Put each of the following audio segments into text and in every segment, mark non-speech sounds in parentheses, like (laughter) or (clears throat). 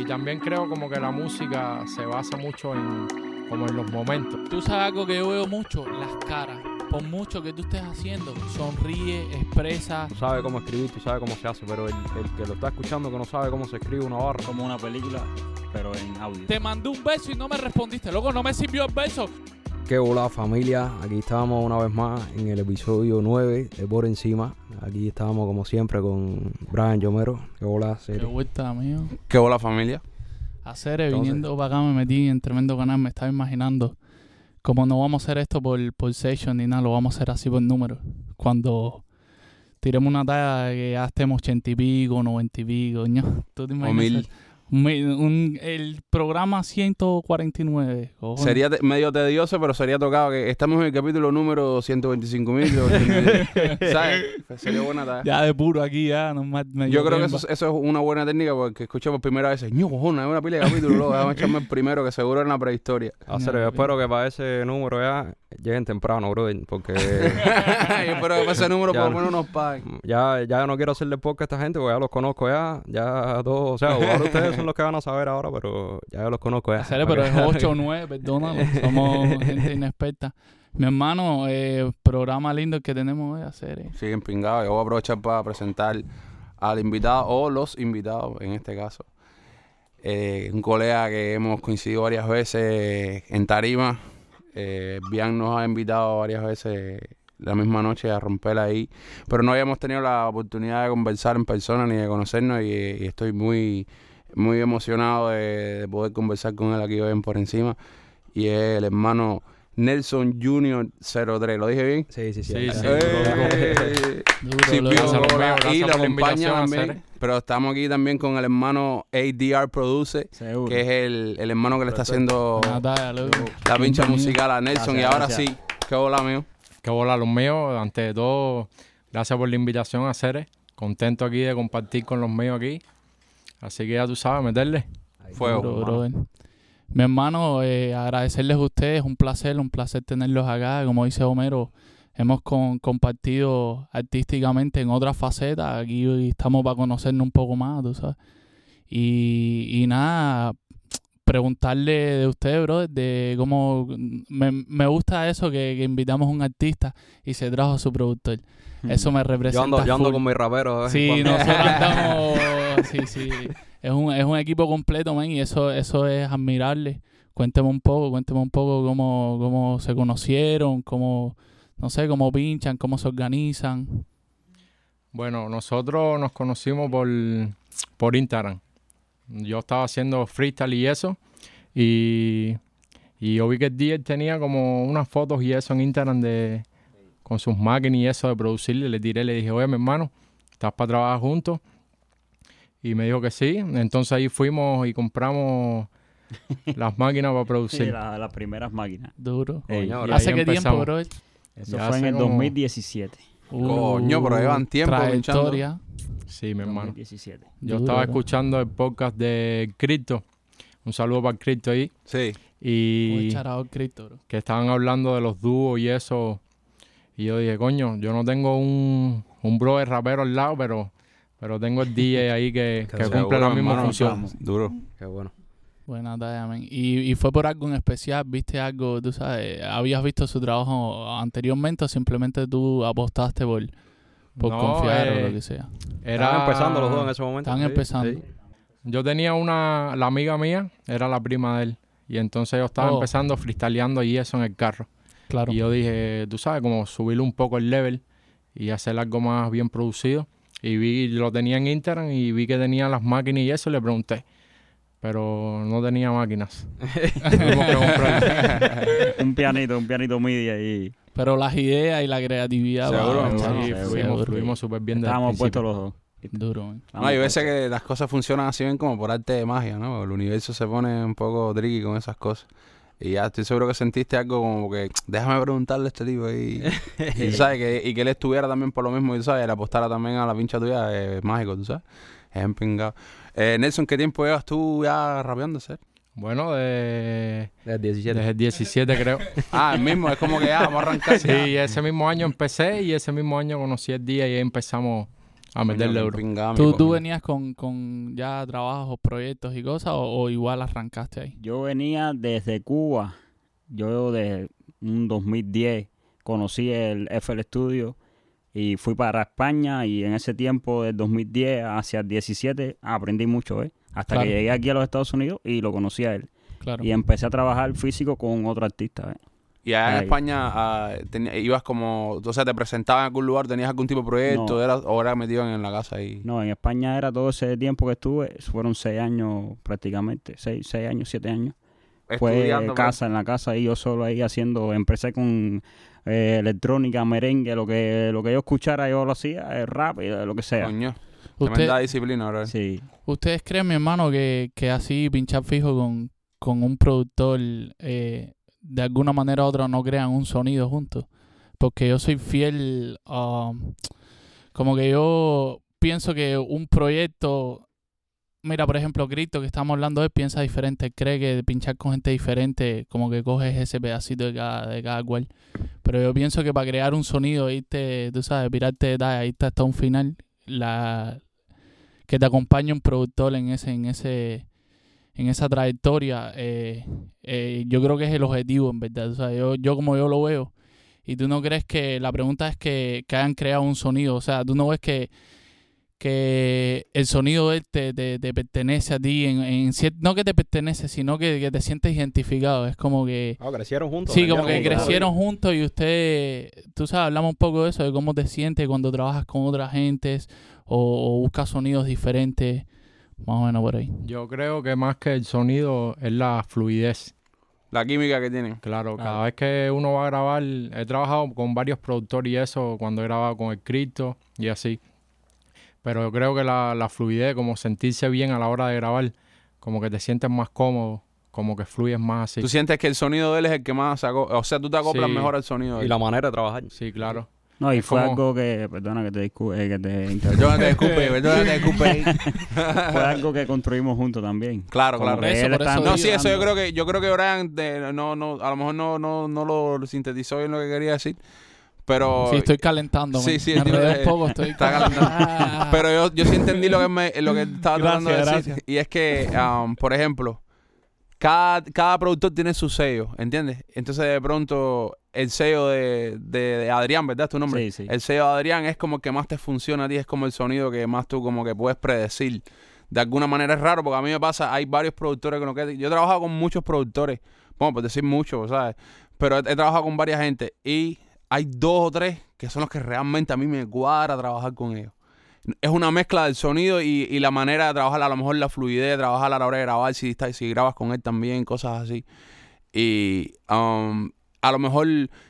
Y también creo como que la música se basa mucho en como en los momentos. Tú sabes algo que yo veo mucho, las caras. Por mucho que tú estés haciendo, sonríe, expresa. Tú sabes cómo escribir, tú sabes cómo se hace, pero el, el que lo está escuchando que no sabe cómo se escribe una barra. Como una película, pero en audio. Te mandé un beso y no me respondiste. Loco, no me sirvió el beso. Qué hola familia, aquí estamos una vez más en el episodio 9 de Por Encima. Aquí estamos como siempre con Brian Yomero. Qué hola, Qué vuelta, amigo. ¿Qué hola familia? Hacer, Entonces- viniendo para acá me metí en tremendo canal, me estaba imaginando. Como no vamos a hacer esto por, por session ni nada, lo vamos a hacer así por número. Cuando tiremos una talla que ya estemos ochenta y pico, noventa y pico, (laughs) ¿no? ¿Tú te O imaginas mil. Eso? Mi- un- el programa 149. cojones. Sería te- medio tedioso, pero sería tocado que estamos en el capítulo número 125 mil. (laughs) ¿Sabes? Pues sería buena tarea. Ya de puro aquí, ya. nomás me Yo creo que eso, es- eso es una buena técnica porque escucho por primera vez, ño, cojona, es una pila de capítulos, luego déjame echarme el primero que seguro es en la prehistoria. Ah, serio, yo espero que para ese número ya lleguen temprano, brother, porque (laughs) Yo espero que para ese número Ya por lo no. menos nos paguen. ya, ya no quiero hacerle podcast a esta gente, porque ya los conozco ya. Ya todos, o sea, ahora (laughs) ustedes son los que van a saber ahora, pero ya los conozco ya. Pero es 8 o 9, perdónalo. (laughs) Somos gente inexperta. Mi hermano, eh, programa lindo el que tenemos hoy, hacer. eh. Siguen pingados. Yo voy a aprovechar para presentar al invitado o los invitados en este caso. Eh, un colega que hemos coincidido varias veces en Tarima. Eh, Bian nos ha invitado varias veces la misma noche a romper ahí. Pero no habíamos tenido la oportunidad de conversar en persona ni de conocernos y, y estoy muy, muy emocionado de, de poder conversar con él aquí hoy en por encima. Y es el hermano Nelson Junior 03. ¿Lo dije bien? Sí, sí, sí. Sí, sí. ¡Eh! Duro, (laughs) Sí, Romeo, gracias y lo la acompaña también. Pero estamos aquí también con el hermano ADR Produce, Seguro. que es el, el hermano que le está haciendo la pincha musical a Nelson. Gracias, y ahora gracias. sí, qué hola, mío. Que hola los míos. Ante de todo, gracias por la invitación a Ceres. Contento aquí de compartir con los míos aquí. Así que ya tú sabes, meterle. Fuego. Duro, hermano. brother. Mi hermano, eh, agradecerles a ustedes, un placer, un placer tenerlos acá. Como dice Homero, hemos con- compartido artísticamente en otras facetas. Aquí hoy estamos para conocernos un poco más, tú sabes. Y, y nada, preguntarle de usted, bro, de cómo... Me, me gusta eso que, que invitamos a un artista y se trajo a su productor. Eso me Yo representa ando, yo ando con mis raperos. en Sí, cuando. nosotros (laughs) andamos. (laughs) Sí, sí. Es un, es un equipo completo, man, y eso, eso es admirable. Cuénteme un poco, cuénteme un poco cómo, cómo se conocieron, cómo, no sé, cómo pinchan, cómo se organizan. Bueno, nosotros nos conocimos por, por Instagram. Yo estaba haciendo freestyle y eso. Y, y yo vi que DJ tenía como unas fotos y eso en Instagram de con sus máquinas y eso de producirle. Le tiré, le dije, oye, mi hermano, ¿estás para trabajar juntos? Y me dijo que sí. Entonces ahí fuimos y compramos (laughs) las máquinas para Sí, producir. la- las primeras máquinas. Duro. Ey, Coño, Y ¿Hace qué tiempo, bro? eso ya fue en el como- 2017. Coño, pero llevan tiempo Trayectoria. Sí, mi hermano. 2017. Yo Duro, estaba bro. escuchando el podcast de Crypto. Un saludo para el Crypto ahí. Sí. Y Muy charado el Cristo, bro. que estaban hablando de los dúos y eso. Y yo dije, coño, yo no tengo un, un brother rapero al lado, pero, pero tengo el DJ ahí que, (laughs) que cumple la misma hermano, función. Duro. Qué bueno. Buena talla, man. Y, y fue por algo en especial, viste algo, tú sabes, habías visto su trabajo anteriormente o simplemente tú apostaste por, por No, confiar o eh, lo que sea. Era, Estaban empezando los dos en ese momento. Sí, empezando. sí. Yo tenía una, la amiga mía, era la prima de él. Y entonces yo estaba Oh. empezando freestyleando y eso en el carro. Claro. Y yo dije, tú sabes, como subirle un poco el level y hacer algo más bien producido. Y vi, lo tenía en Instagram y vi que tenía las máquinas y eso, y le pregunté. Pero no tenía máquinas. (laughs) (laughs) Un pianito, un pianito MIDI ahí. Pero las ideas y la creatividad. Seguro, chaval, Sí, seguro. súper bien Estábamos puestos los dos. Duro, man. No, hay veces que las cosas funcionan así bien como por arte de magia, ¿no? El universo se pone un poco tricky con esas cosas. Y ya estoy seguro que sentiste algo como que déjame preguntarle a este tipo ahí. y, (laughs) sabes, que, y que él estuviera también por lo mismo, y sabes, le apostara también a la pincha tuya, es mágico, tú sabes. Es empingado. Eh, Nelson, ¿qué tiempo llevas tú ya rapeando, ser? Bueno, de, Desde 17. desde el 17 creo. (laughs) Ah, el mismo, es como que ya, vamos a arrancar. Sí, ese mismo año empecé y ese mismo año conocí el día y ahí empezamos a meterle duro. pingami, ¿Tú, tú venías con, con ya trabajos, proyectos y cosas o, o igual arrancaste ahí? Yo venía desde Cuba. Yo de un 2010 conocí el FL Studio y fui para España y en ese tiempo del 2010 hacia el 17 aprendí mucho, ¿eh? Hasta Claro. que llegué aquí a los Estados Unidos y lo conocí a él. Claro. Y empecé a trabajar físico con otro artista, ¿eh? Y allá en Ahí. España ah, ibas como, o sea, te presentaban en algún lugar, tenías algún tipo de proyecto, No. era, o era metido en, en la casa y... No, en España era todo ese tiempo que estuve, fueron seis años prácticamente, seis, seis años, siete años. Fue estudiando, pues. casa, en la casa, y yo solo ahí haciendo, empecé con eh, electrónica, merengue, lo que lo que yo escuchara yo lo hacía, el rap, y lo que sea. Coño, Usted- tremenda disciplina, bro. Sí, ¿Ustedes creen, mi hermano, que, que así pinchar fijo con, con un productor eh, de alguna manera u otra no crean un sonido juntos? Porque yo soy fiel, como que yo pienso que un proyecto, mira, por ejemplo, Cristo, que estamos hablando de él, piensa diferente, cree que pinchar con gente diferente, como que coges ese pedacito de cada, de cada cual. Pero yo pienso que para crear un sonido, irte, tú sabes, pirarte detalles, irte hasta un final, la, que te acompañe un productor en ese, en ese, en esa trayectoria, eh, eh, yo creo que es el objetivo, en verdad. O sea, yo, yo como yo lo veo, y tú no crees que, la pregunta es que, que hayan creado un sonido, o sea, tú no ves que, que el sonido de él te, te- te pertenece a ti, en, en no que te pertenece, sino que, que te sientes identificado, es como que... Ah, crecieron juntos. Sí, como que crecieron juntos y usted, tú sabes, hablamos un poco de eso, de cómo te sientes cuando trabajas con otras gentes o, o buscas sonidos diferentes, más o menos por ahí. Yo creo que más que el sonido es la fluidez. La química que tienen. Claro, Claro. cada vez que uno va a grabar, he trabajado con varios productores y eso, cuando he grabado con el Cristo y así. Pero yo creo que la, la fluidez, como sentirse bien a la hora de grabar, como que te sientes más cómodo, como que fluyes más así. Tú sientes que el sonido de él es el que más sacó, o sea, tú te acoplas Sí. mejor al sonido de Y él. la manera de trabajar. Sí, claro. No, y Es fue como- algo que, perdona que te, discu- eh, que te interrumpa. Perdónate, disculpe, perdónate, disculpe. (laughs) fue algo que construimos juntos también. Claro, Como claro. Eso, por eso No, sí, eso yo creo que yo creo que Brian de- no no a lo mejor no no no lo sintetizó bien lo que quería decir, pero sí, estoy calentando. sí, me- sí, (laughs) poco, estoy está calentando. pero yo, yo sí entendí lo que me, lo que estaba tratando de Gracias, decir gracias. y es que um, por ejemplo cada, cada productor tiene su sello, ¿entiendes? Entonces de pronto el sello de, de, de Adrián, ¿verdad? Es tu nombre. Sí, sí. El sello de Adrián es como el que más te funciona a ti, es como el sonido que más tú como que puedes predecir. De alguna manera es raro porque a mí me pasa, hay varios productores con los que yo he trabajado con muchos productores, bueno, por decir muchos, ¿sabes? Pero he, he trabajado con varias gente y hay dos o tres que son los que realmente a mí me cuadra trabajar con ellos. Es una mezcla del sonido y, y la manera de trabajar, a lo mejor la fluidez de trabajar a la hora de grabar, si, si grabas con él también, cosas así. Y um, a lo mejor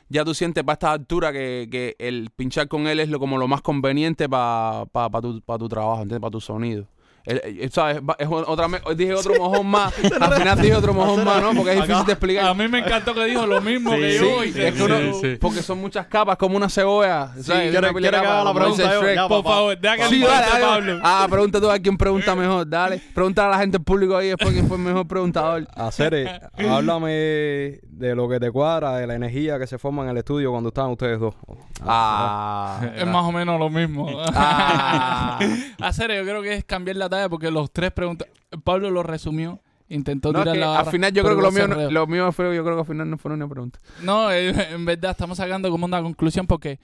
ya tú sientes para esta altura que, que el pinchar con él es lo, como lo más conveniente para tu, pa tu trabajo, ¿entiendes? Para tu sonido. El- el- Es otra, dije otro mojón más. (laughs) Al final dije otro mojón más, ¿no? Porque es difícil de explicar. A mí me encantó que dijo lo mismo que Sí, yo. y es que- que uno- sí, sí. Porque son muchas capas, como una cebolla. ¿sabes? ¿quiere- Una pila de quiere que haga la pregunta yo? Ya, Por favor, deja que Sí, él dale, conteste, dale. Pablo. Ah, pregunta tú a quién pregunta mejor. Dale. Pregunta a la gente del público ahí después quién fue el mejor preguntador. (laughs) Hacer, háblame de lo que te cuadra, de la energía que se forma en el estudio cuando están ustedes dos. Ah. Es más o menos lo mismo. Ah. (laughs) Yo creo que es cambiar la porque los tres preguntas. Pablo lo resumió. Intentó No, es tirar que la al final yo creo que lo mío, no- lo mío fue, yo creo que al final no fue una pregunta. No, eh, (laughs) en verdad estamos sacando como una conclusión porque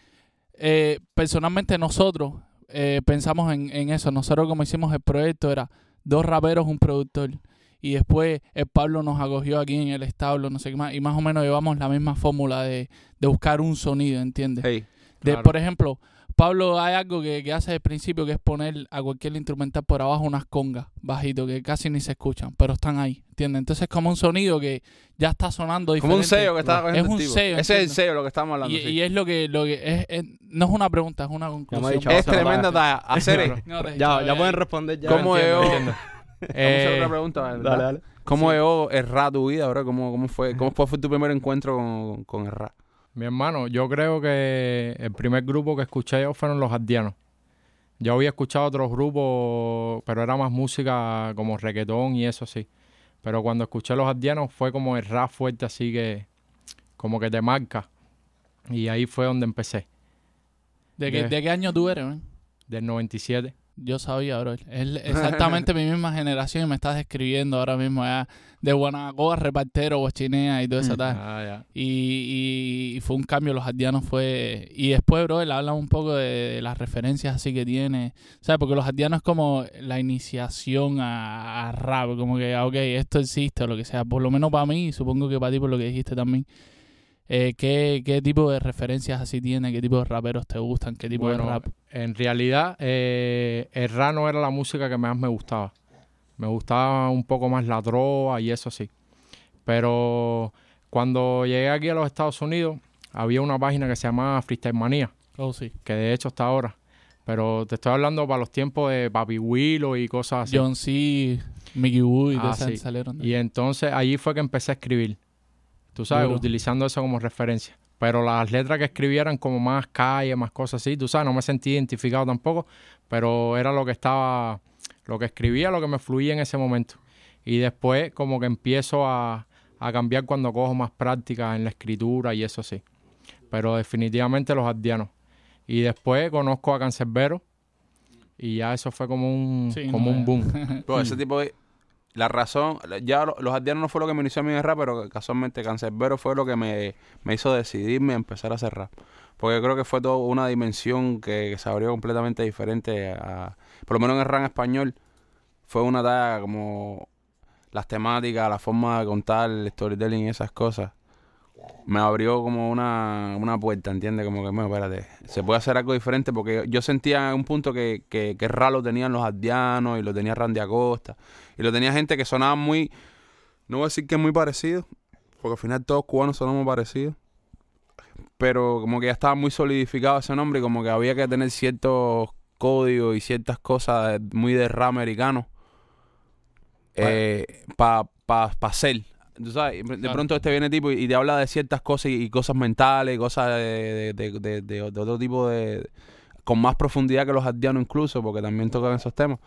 eh, personalmente nosotros eh, pensamos en, en eso. Nosotros como hicimos el proyecto era dos raperos, un productor. Y después el Pablo nos acogió aquí en el establo, no sé qué más. Y más o menos llevamos la misma fórmula de, de buscar un sonido, ¿entiendes? Hey. De. Por ejemplo, Pablo hay algo que, que hace al principio que es poner a cualquier instrumental por abajo unas congas bajito que casi ni se escuchan, pero están ahí, ¿entiendes? Entonces es como un sonido que ya está sonando diferente. Como un sello que estaba Es un sello, Ese es el sello de lo que estamos hablando. Y, sí. y es lo que, lo que es, es- no es una pregunta, es una conclusión. dicho, es tremenda da. talla. Hacer (laughs) No, Ya, ya eh, pueden responder ya. ¿Cómo entiendo, es? entiendo. Vamos a hacer Eh, otra pregunta, ¿verdad? Dale, dale. ¿Cómo llegó el rap tu vida, bro? ¿Cómo, cómo fue? ¿Cómo fue, fue tu primer encuentro con, con el rap? Mi hermano, yo creo que el primer grupo que escuché yo fueron los Ardianos. Yo había escuchado otros grupos, pero era más música como reggaetón y eso sí. Pero cuando escuché los Ardianos fue como el rap fuerte así que como que te marca. Y ahí fue donde empecé. ¿De qué, de- de qué año tú eres? man? del 97. Yo sabía, bro. Es (laughs) exactamente mi misma generación y me estás describiendo ahora mismo ya de Guanabacoa, repartero, bochinea y todo eso. tal. Ah, ya. Y, y fue un cambio, los ardianos fue... Y después, bro, él habla un poco de, las referencias así que tiene. ¿Sabes? Porque los ardianos es como la iniciación a, a rap, como que, ah, ok, esto existe o lo que sea. Por lo menos para mí, y supongo que para ti por lo que dijiste también. Eh, ¿qué, ¿Qué tipo de referencias así tiene? ¿Qué tipo de raperos te gustan? ¿Qué tipo Bueno, de rap? En realidad, eh, el rap no era la música que más me gustaba. Me gustaba un poco más la trova y eso sí. Pero cuando llegué aquí a los Estados Unidos, había una página que se llamaba Freestyle Manía, Oh, sí. que de hecho está ahora. Pero te estoy hablando para los tiempos de Papi Willow y cosas así. John C., Mickey Wood y Ah, sí. salieron. de- Y entonces allí fue que empecé a escribir. Tú sabes, Duro. utilizando eso como referencia. Pero las letras que escribía eran como más calle, más cosas así. Tú sabes, no me sentí identificado tampoco, pero era lo que estaba, lo que escribía, lo que me fluía en ese momento. Y después como que empiezo a, a cambiar cuando cojo más práctica en la escritura y eso sí. Pero definitivamente los ardianos. Y después conozco a Cancerbero y ya eso fue como un, Sí, como no, un boom. Bro, ese tipo de... La razón, ya lo- los ardianos no fue lo que me inició a mí en rap, pero casualmente Cancerbero fue lo que me, me hizo decidirme a empezar a hacer rap. Porque creo que fue toda una dimensión que, se abrió completamente diferente a... Por lo menos en el rap español, fue una talla como las temáticas, la forma de contar, el storytelling y esas cosas. Me abrió como una, una puerta, ¿entiendes? Como que, bueno, espérate, se puede hacer algo diferente porque yo sentía en un punto que, que, que rap lo tenían los ardianos y lo tenía Randy Acosta. Y lo tenía gente que sonaba muy, no voy a decir que muy parecido, porque al final todos cubanos sonamos parecidos. Pero como que ya estaba muy solidificado ese nombre y como que había que tener ciertos códigos y ciertas cosas muy de rap americano para pa, pa ser. Tú sabes, de Claro. pronto este viene tipo y, y te habla de ciertas cosas y, y cosas mentales, cosas de, de, de- de- de- de otro tipo de... con más profundidad que los ardianos incluso, porque también tocan esos temas.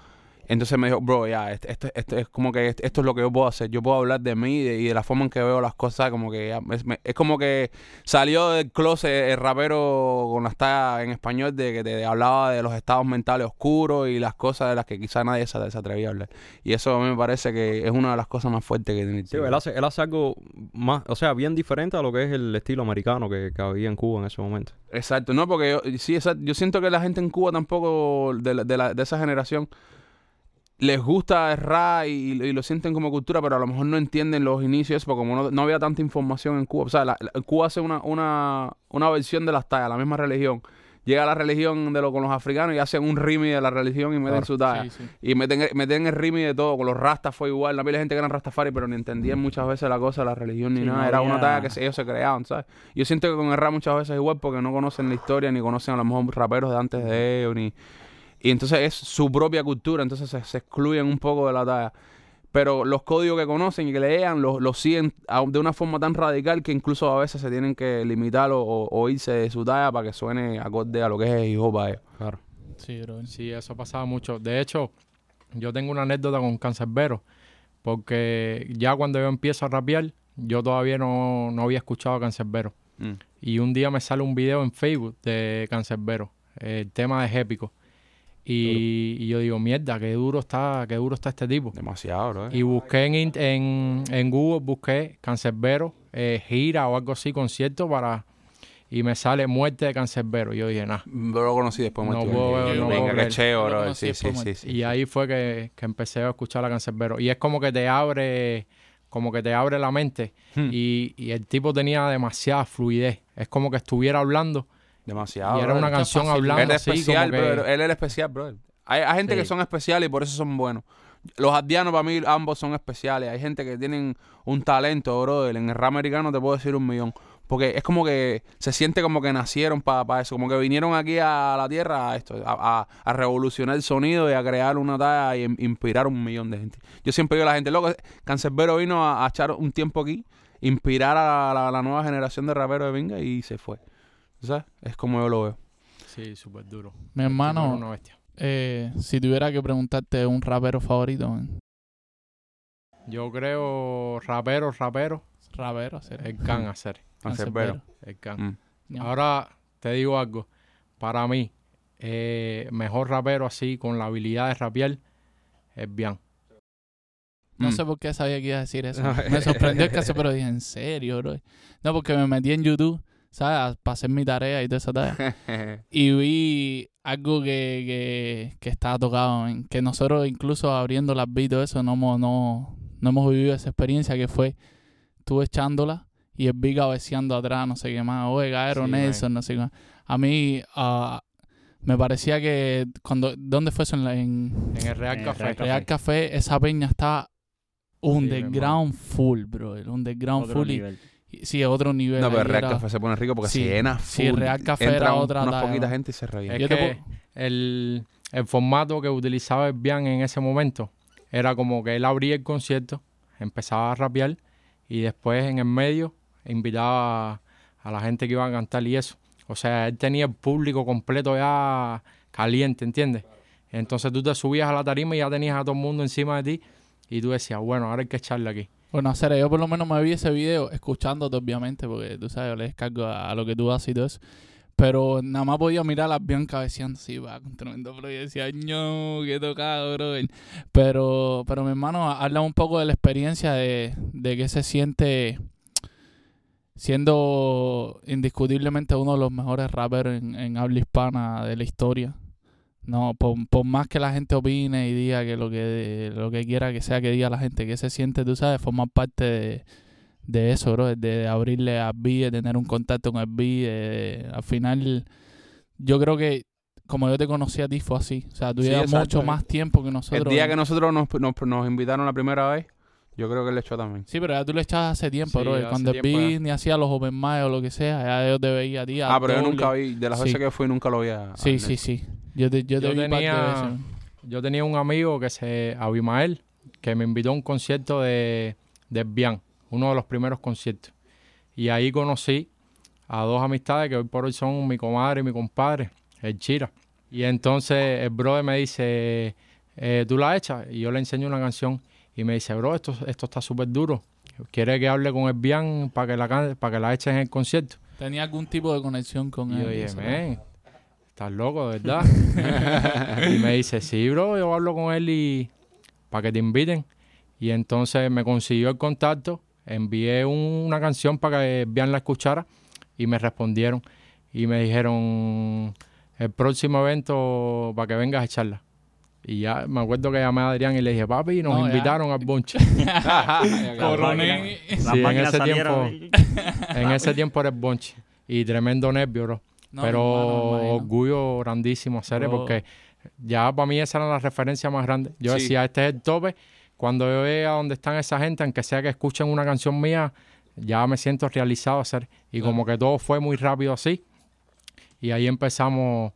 Entonces me dijo, bro, ya, esto, esto, esto es como que esto, esto es lo que yo puedo hacer. Yo puedo hablar de mí y de, y de la forma en que veo las cosas, como que ya, es, me- es como que salió del closet el rapero con las tallas en español de que te hablaba de los estados mentales oscuros y las cosas de las que quizá nadie se, se atrevía a hablar. Y eso a mí me parece que es una de las cosas más fuertes que tiene Sí, él hace, él hace algo más, o sea, bien diferente a lo que es el estilo americano que, que había en Cuba en ese momento. Exacto, no, porque yo, sí, exacto, yo siento que la gente en Cuba tampoco, de, la- de, la- de esa generación, les gusta el rap y, y lo sienten como cultura, pero a lo mejor no entienden los inicios, porque como no, no había tanta información en Cuba. O sea, la- la- Cuba hace una, una, una versión de las tallas, la misma religión. Llega la religión de lo con los africanos y hacen un rimi de la religión y meten Claro. su talla. Sí, sí. Y meten, meten el rimi de todo. Con los rastas fue igual. No había gente que eran rastafari, pero ni entendían muchas veces la cosa de la religión ni Sí, nada. no Era una talla que se- ellos se creaban, ¿sabes? Yo siento que con el rap muchas veces es igual porque no conocen la historia, ni conocen a lo mejor raperos de antes de ellos, ni... Y entonces es su propia cultura, entonces se, se excluyen un poco de la talla. Pero los códigos que conocen y que lean los, los siguen a- de una forma tan radical que incluso a veces se tienen que limitar o, o- o irse de su talla para que suene acorde a lo que es el hip hop para ellos. Claro. Sí, bro. Sí, eso pasaba mucho. De hecho, yo tengo una anécdota con Cancerbero, porque ya cuando yo empiezo a rapear, yo todavía no, no había escuchado a Cancerbero. Mm. Y un día me sale un video en Facebook de Cancerbero, el tema de Épico. Y, y yo digo, mierda, qué duro está, qué duro está este tipo. Demasiado, bro. Y busqué en, en, en Google, busqué Cancerbero, eh, gira o algo así, concierto para... Y me sale muerte de Cancerbero. Yo dije, nah. Yo lo conocí después No Martín. puedo- no Venga, qué cheo, bro. Sí, sí, sí, sí. Y ahí fue que, que empecé a escuchar a Cancerbero. Y es como que te abre, como que te abre la mente. Hmm. Y, y el tipo tenía demasiada fluidez. Es como que estuviera hablando Demasiado. y era una canción hablando Él es así especial, como que... bro. Él es el especial, bro. Hay, hay gente Sí. que son especiales y por eso son buenos. Los ardianos para mí ambos son especiales. Hay gente que tienen un talento, bro. En el rap americano te puedo decir un millón. Porque es como que se siente como que nacieron para eso. Como que vinieron aquí a la tierra a esto, a, a- a revolucionar el sonido y a crear una talla y in- inspirar un millón de gente. Yo siempre digo a la gente, loco, Cancerbero vino a, a echar un tiempo aquí, inspirar a la, la nueva generación de raperos de Vinga y se fue. ¿Sabes? Es como yo lo veo. Sí, súper duro. Mi hermano, una bestia. eh, si tuviera que preguntarte un rapero favorito, man, Yo creo rapero, rapero, rapero, hacer. el can hacer. Cancerbero. El can. Mm. Ahora te digo algo. Para mí, eh, mejor rapero así, con la habilidad de rapear, es Bian. No Mm. sé por qué sabía que iba a decir eso. (laughs) Me sorprendió el caso, pero dije, ¿en serio, bro? No, porque me metí en YouTube, ¿sabes? Para hacer mi tarea y toda esa tarea. (laughs) y vi algo que, que, que estaba tocado, en que nosotros incluso abriendo las y todo eso no hemos, no, no hemos vivido esa experiencia que fue tú echándola y el beat cabeceando atrás, no sé qué más, oye, Gaero Sí, Nelson, no sé qué más. A mí ah, me parecía que cuando, ¿dónde fue eso? En, la- en En el Real En el Café. Real Café. Real Café, esa peña está Sí, underground full, bro, el underground Otro full y- sí, otro nivel. No, pero Real era- Café se pone rico porque Sí, se llena sí, full. Real Café Entra era un- otra Una talla, poquita ¿no? gente y se reía. Es que puedo- el, el formato que utilizaba el Bian en ese momento era como que él abría el concierto, empezaba a rapear y después en el medio invitaba a, a la gente que iba a cantar y eso. O sea, él tenía el público completo ya caliente, ¿entiendes? Entonces tú te subías a la tarima y ya tenías a todo el mundo encima de ti y tú decías, bueno, ahora hay que echarle aquí. Bueno, hacer yo por lo menos me vi ese video escuchándote, obviamente, porque tú sabes, yo le descargo a, a lo que tú haces y todo eso. Pero nada más podía mirar a las Bianca cabeceando así, va, con tremendo flow. Y decía, no, qué tocado, bro. Pero, pero mi hermano, habla un poco de la experiencia de, de que se siente siendo indiscutiblemente uno de los mejores rappers en, en habla hispana de la historia. No, por, por más que la gente opine y diga que lo que lo que quiera que sea que diga la gente, que se siente, tú sabes, formar parte de, de eso, bro, de, abrirle a B, de tener un contacto con el B, de- al final yo creo que como yo te conocí a ti fue así, o sea, tú Sí, llevas exacto. mucho más tiempo que El nosotros. día que nosotros nos, nos, nos invitaron la primera vez, yo creo que él le echó también. Sí, pero ya tú le echabas hace tiempo, Sí, bro. Cuando el ya. ni hacía los open mic o lo que sea, ya yo te veía a ti. a Ah, pero yo nunca vi, de las Sí. veces que fui, nunca lo vi a. Sí, a sí, sí. Yo te, yo te Yo vi par de tenía- veces. Yo tenía un amigo que se, Abimael, que me invitó a un concierto de, de Bian, uno de los primeros conciertos. Y ahí conocí a dos amistades que hoy por hoy son mi comadre y mi compadre, el Chira. Y entonces el brother me dice, eh, ¿tú la echas? Y yo le enseño una canción y me dice, bro, esto, esto está súper duro. ¿Quiere que hable con el Bian para que la can- para que la eches en el concierto? Tenía algún tipo de conexión con Y él. yo estás loco, de verdad. (laughs) y me dice, sí, bro, yo hablo con él y para que te inviten. Y entonces me consiguió el contacto, envié un- una canción para que Bian la escuchara y me respondieron. Y me dijeron, el próximo evento para que vengas a echarla. Y ya me acuerdo que llamé a Adrián y le dije, papi, nos No, ya. invitaron al bonche. (laughs) (laughs) Coroné. Las Sí, en ese salieron. en ese tiempo era el bonche. Y tremendo nervio, bro. No, pero orgullo grandísimo hacer porque ya para mí esa era la referencia más grande. Yo Sí. decía, este es el tope. Cuando yo vea dónde están esa gente, aunque sea que escuchen una canción mía, ya me siento realizado hacer. Y Claro. como que todo fue muy rápido así. Y ahí empezamos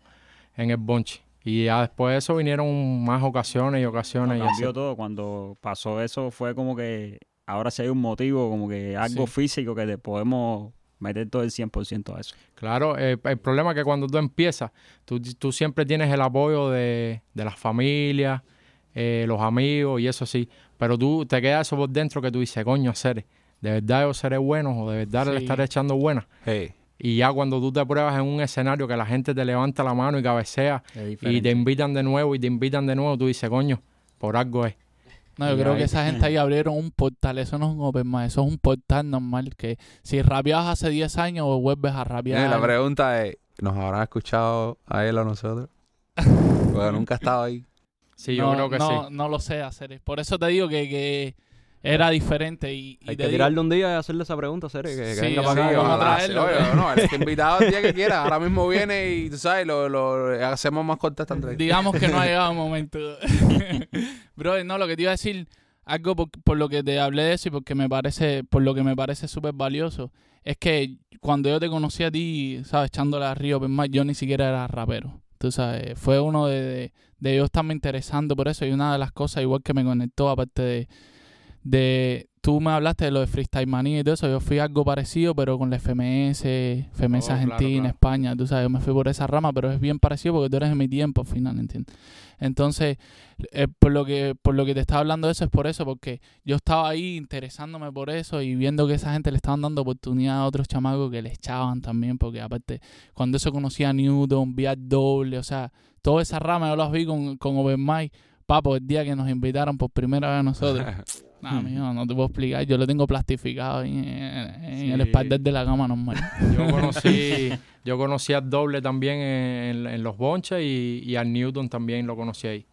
en el bonche. Y ya después de eso vinieron más ocasiones y ocasiones. y así. cambió todo. Cuando pasó eso fue como que ahora sí hay un motivo, como que algo Sí. físico que te podemos meter todo el 100% a eso. Claro, eh, el problema es que cuando tú empiezas, tú, tú siempre tienes el apoyo de, de las familias, eh, los amigos y eso sí, pero tú te quedas eso por dentro que tú dices, coño, hacer, ¿de verdad yo seré bueno o de verdad le estaré echando buena? Hey, Y ya cuando tú te pruebas en un escenario que la gente te levanta la mano y cabecea y te invitan de nuevo y te invitan de nuevo, tú dices, coño, por algo es. No, yo Y creo ahí- que esa gente ahí (clears throat) abrieron un portal. Eso no es un open mic, eso es un portal normal. Que si rapeabas hace 10 años, vuelves a rapear. Eh, la pregunta es, ¿nos habrán escuchado a él o a nosotros? (laughs) Porque nunca ha estado ahí. Sí, yo no, creo que no, sí. No lo sé hacer. Por eso te digo que, que era diferente. Y, y Hay que digo- tirarle un día y hacerle esa pregunta, Sere, que, que Sí, venga sí, para acá. vamos a traerlo, sí, oye, no, él está invitado el día que quiera. Ahora mismo viene y tú sabes, lo, lo- hacemos más corta esta entrevista. Digamos que no ha llegado el momento. (laughs) Bro, no, lo que te iba a decir, algo por, por lo que te hablé de eso y porque me parece, por lo que me parece súper valioso, es que cuando yo te conocí a ti, sabes, echándole a Río Mic, yo ni siquiera era rapero. Tú sabes, fue uno de, de, de yo estarme interesando por eso y una de las cosas igual que me conectó, aparte de tú me hablaste de lo de Freestyle Manía y todo eso. Yo fui algo parecido, pero con la FMS, FMS Oh, Argentina, claro. España. Tú sabes, yo me fui por esa rama, pero es bien parecido porque tú eres de mi tiempo al final, ¿entiendes? Entonces, eh, por, lo que, por lo que te estaba hablando de eso es por eso, porque yo estaba ahí interesándome por eso y viendo que esa gente le estaban dando oportunidad a otros chamacos que le echaban también, porque aparte, cuando eso conocía a Newton, vi doble, o sea, toda esa rama yo las vi con, con Open Mic. Papo, el día que nos invitaron por primera vez a nosotros. (laughs) No, mijo, no te puedo explicar. Yo lo tengo plastificado ahí en, en el Sí. espalda de la cama normal. Yo conocí, (laughs) yo conocí al doble también en, en los bonches y, y al Newton también lo conocí ahí.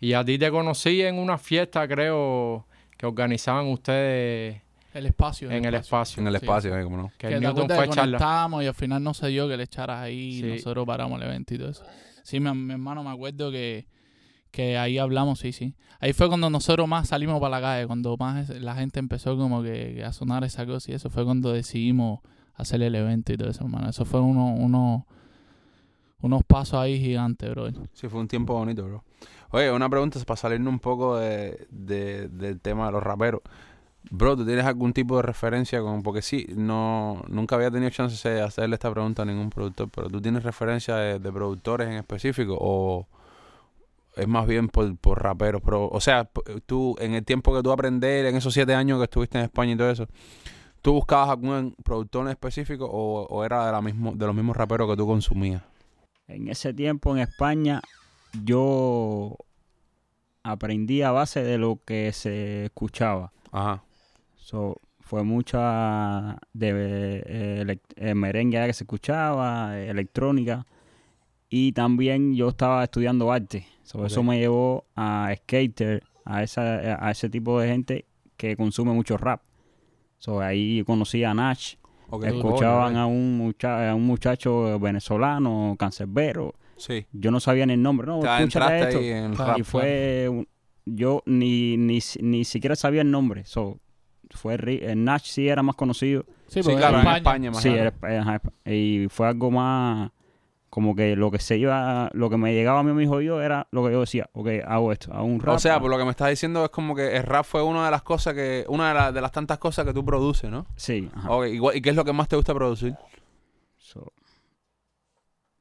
Y a ti te conocí en una fiesta, creo, que organizaban ustedes El espacio. en el espacio. En el Sí. espacio, eh, como no. Que Que el Newton fue charla. y al final no se dio que le echaras ahí y Sí. nosotros paramos el evento y todo eso. Sí, mi, mi hermano, me acuerdo que, que ahí hablamos, sí, sí. Ahí fue cuando nosotros más salimos para la calle, cuando más la gente empezó como que, a sonar esa cosa y eso fue cuando decidimos hacer el evento y todo eso, hermano. Eso fue uno, uno, unos pasos ahí gigantes, bro. Sí, fue un tiempo bonito, bro. Oye, una pregunta es para salirnos un poco de, de- del tema de los raperos. Bro, ¿tú tienes algún tipo de referencia con...? Porque sí, no nunca había tenido chance de hacerle esta pregunta a ningún productor, pero ¿tú tienes referencia de, de productores en específico o es más bien por, por raperos? Pero, o sea, tú, en el tiempo que tú aprender, en esos siete años que estuviste en España y todo eso, ¿tú buscabas algún productor en específico o, o era de, la mismo, de los mismos raperos que tú consumías? En ese tiempo en España yo aprendí a base de lo que se escuchaba. Ajá. So, fue mucha de eh, eh, merengue que se escuchaba, electrónica. Y también yo estaba estudiando arte. So, Eso me llevó a skater, a, esa, a ese tipo de gente que consume mucho rap. So, ahí conocí a Nach. Ok. Escuchaban a un, mucha- a un muchacho venezolano, cancerbero. Sí. Yo no sabía ni el nombre. No, Te escúchate esto. ahí en rap. Y fue. un- yo ni, ni, ni siquiera sabía el nombre. So, fue Ri- el Nach sí era más conocido. Sí, Sí, claro, en en España. España más Sí, era- ajá, y fue algo más. Como que lo que se iba. Lo que me llegaba a mí mis oídos era lo que yo decía. Ok, hago esto. Hago un rap. O sea, por lo que me estás diciendo es como que el rap fue una de las cosas que, una de, las- de las tantas cosas que tú produces, ¿no? Sí, ajá. Ok, igual- ¿y qué es lo que más te gusta producir? So,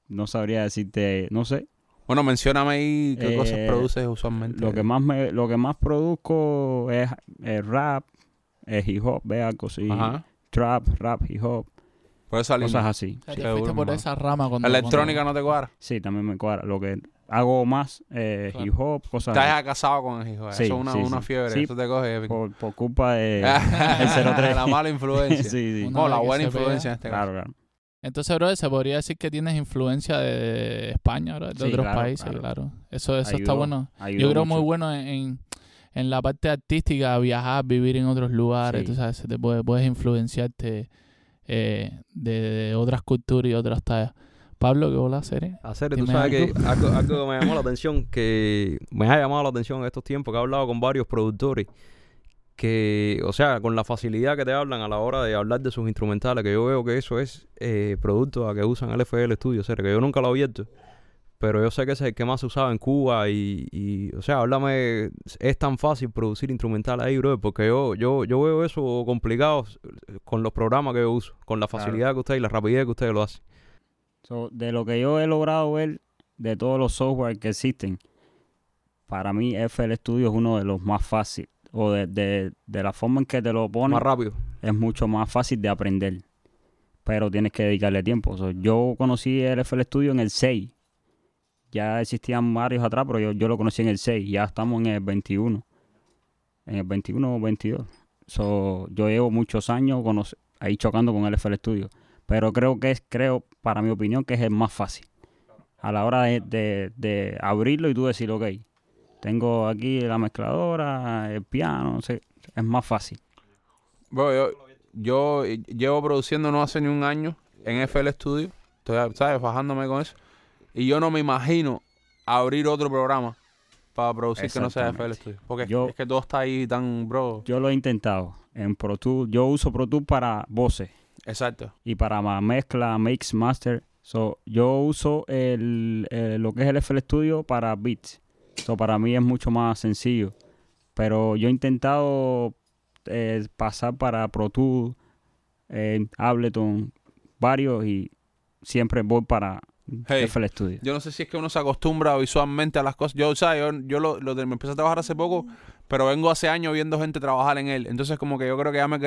no sabría decirte. No sé. Bueno, mencióname ahí qué Eh, cosas produces usualmente. Lo que más me, lo que más produzco es, es rap, es hip hop, ve algo así. Ajá. Trap, rap, hip hop, Por esa cosas así. O sea, te fuiste por esa rama cuando... Electrónica cuando- no te cuadra. Sí, también me cuadra. Lo que hago más eh, Claro. hip hop, cosas Estás casado con el hijo. Sí, eso es una, sí, una fiebre. Sí, Eso te coge. por, por culpa de (laughs) el 03. la mala influencia. (laughs) sí, No, la vez que buena influencia en este caso. Claro, claro. Entonces, bro, se podría decir que tienes influencia de España, bro, de Sí, otros claro, países, claro. claro. Eso, eso está bueno. Yo creo mucho. muy bueno en, en, la parte artística, viajar, vivir en otros lugares, Sí. tú sabes, se te puede, puedes influenciarte eh, de, de otras culturas y otras tallas. Pablo, ¿qué bola hacer? Hacer, tú Dime sabes algo. que (laughs) algo, algo que me llamó la atención, que me ha llamado la atención en estos tiempos, que he hablado con varios productores, que, o sea, con la facilidad que te hablan a la hora de hablar de sus instrumentales, que yo veo que eso es eh, producto a que usan el FL Studio, sea, que yo nunca lo he abierto, pero yo sé que es el que más se usaba en Cuba y, y, o sea, háblame, es tan fácil producir instrumentales ahí, bro, porque yo, yo, yo veo eso complicado con los programas que yo uso, con la Claro. facilidad que ustedes y la rapidez que ustedes lo hacen. So, de lo que yo he logrado ver de todos los software que existen, para mí FL Studio es uno de los más fáciles. O de, de, de la forma en que te lo ponen, Más rápido. es mucho más fácil de aprender. Pero tienes que dedicarle tiempo. So, yo conocí el FL Studio en el 6. Ya existían varios atrás, pero yo, yo lo conocí en el 6. Ya estamos en el 21. En el 21 o 22. So, yo llevo muchos años ahí chocando con el FL Studio. Pero creo que es, creo, para mi opinión, que es el más fácil. A la hora de, de- abrirlo y tú decir, ok, tengo aquí la mezcladora, el piano, no sé, es más fácil. Yo, yo llevo produciendo no hace ni un año en FL Studio. Estoy, ¿sabes? Bajándome con eso. Y yo no me imagino abrir otro programa para producir que no sea FL. Studio. Porque Yo- es que todo está ahí tan, bro. Yo lo he intentado en Pro Tools. Yo uso Pro Tools para voces Exacto. y para mezcla, mix, master. So, yo uso el, eh, lo que es el FL Studio para beats. So, para mí es mucho más sencillo. Pero yo he intentado eh, pasar para Pro Tools, eh, Ableton, varios y siempre voy para Hey, FL Studio. Yo no sé si es que uno se acostumbra visualmente a las cosas. Yo, o sea, yo, yo lo, lo me empecé a trabajar hace poco, pero vengo hace años viendo gente trabajar en él. Entonces, como que yo creo que ya me he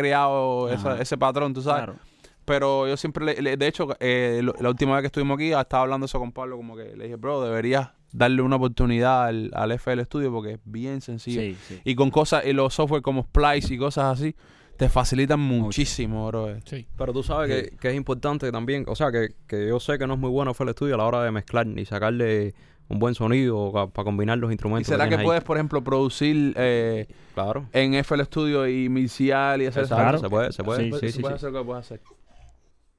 esa- Ajá. ese patrón, tú sabes. Claro. Pero yo siempre, le- le- de hecho, eh, lo- la última vez que estuvimos aquí, estaba hablando eso con Pablo, como que le dije, bro, deberías darle una oportunidad al, al FL Studio porque es bien sencillo. Sí, sí. Y con cosas, y los software como Splice y cosas así, te facilitan muchísimo, bro. Sí. Pero tú sabes que, que es importante también, o sea, que, que yo sé que no es muy bueno FL Studio a la hora de mezclar y sacarle un buen sonido para combinar los ¿Y instrumentos. será que puedes, por ejemplo, producir eh, Claro. en FL Studio y mixear y hacer Exacto, cosas? se puede, se puede. Sí, Sí, sí, hacer lo que puedes hacer.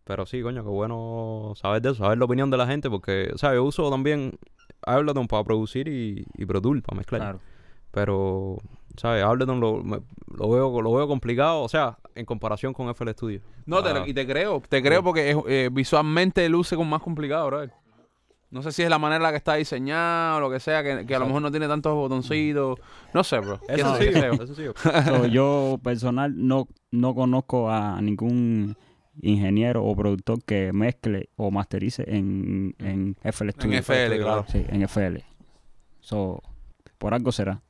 Pero sí, coño, qué bueno saber de eso, saber la opinión de la gente, porque, o sea, yo uso también Ableton para producir y, y Pro Tools para mezclar. Claro. Pero, ¿sabes? Ableton lo, me- lo, veo, lo veo complicado, o sea, en comparación con FL Studio. No, te Ah. y te creo, te creo porque es, eh, visualmente luce como más complicado, bro. No sé si es la manera en la que está diseñado o lo que sea, que, que a lo mejor no tiene tantos botoncitos. No sé, bro. Es Qué sé- sencillo, qué sé yo. es sencillo. So, yo personal no, no conozco a ningún ingeniero o productor que mezcle o masterice en, en FL Studio. En FL, claro. Sí, en FL. So, por algo será.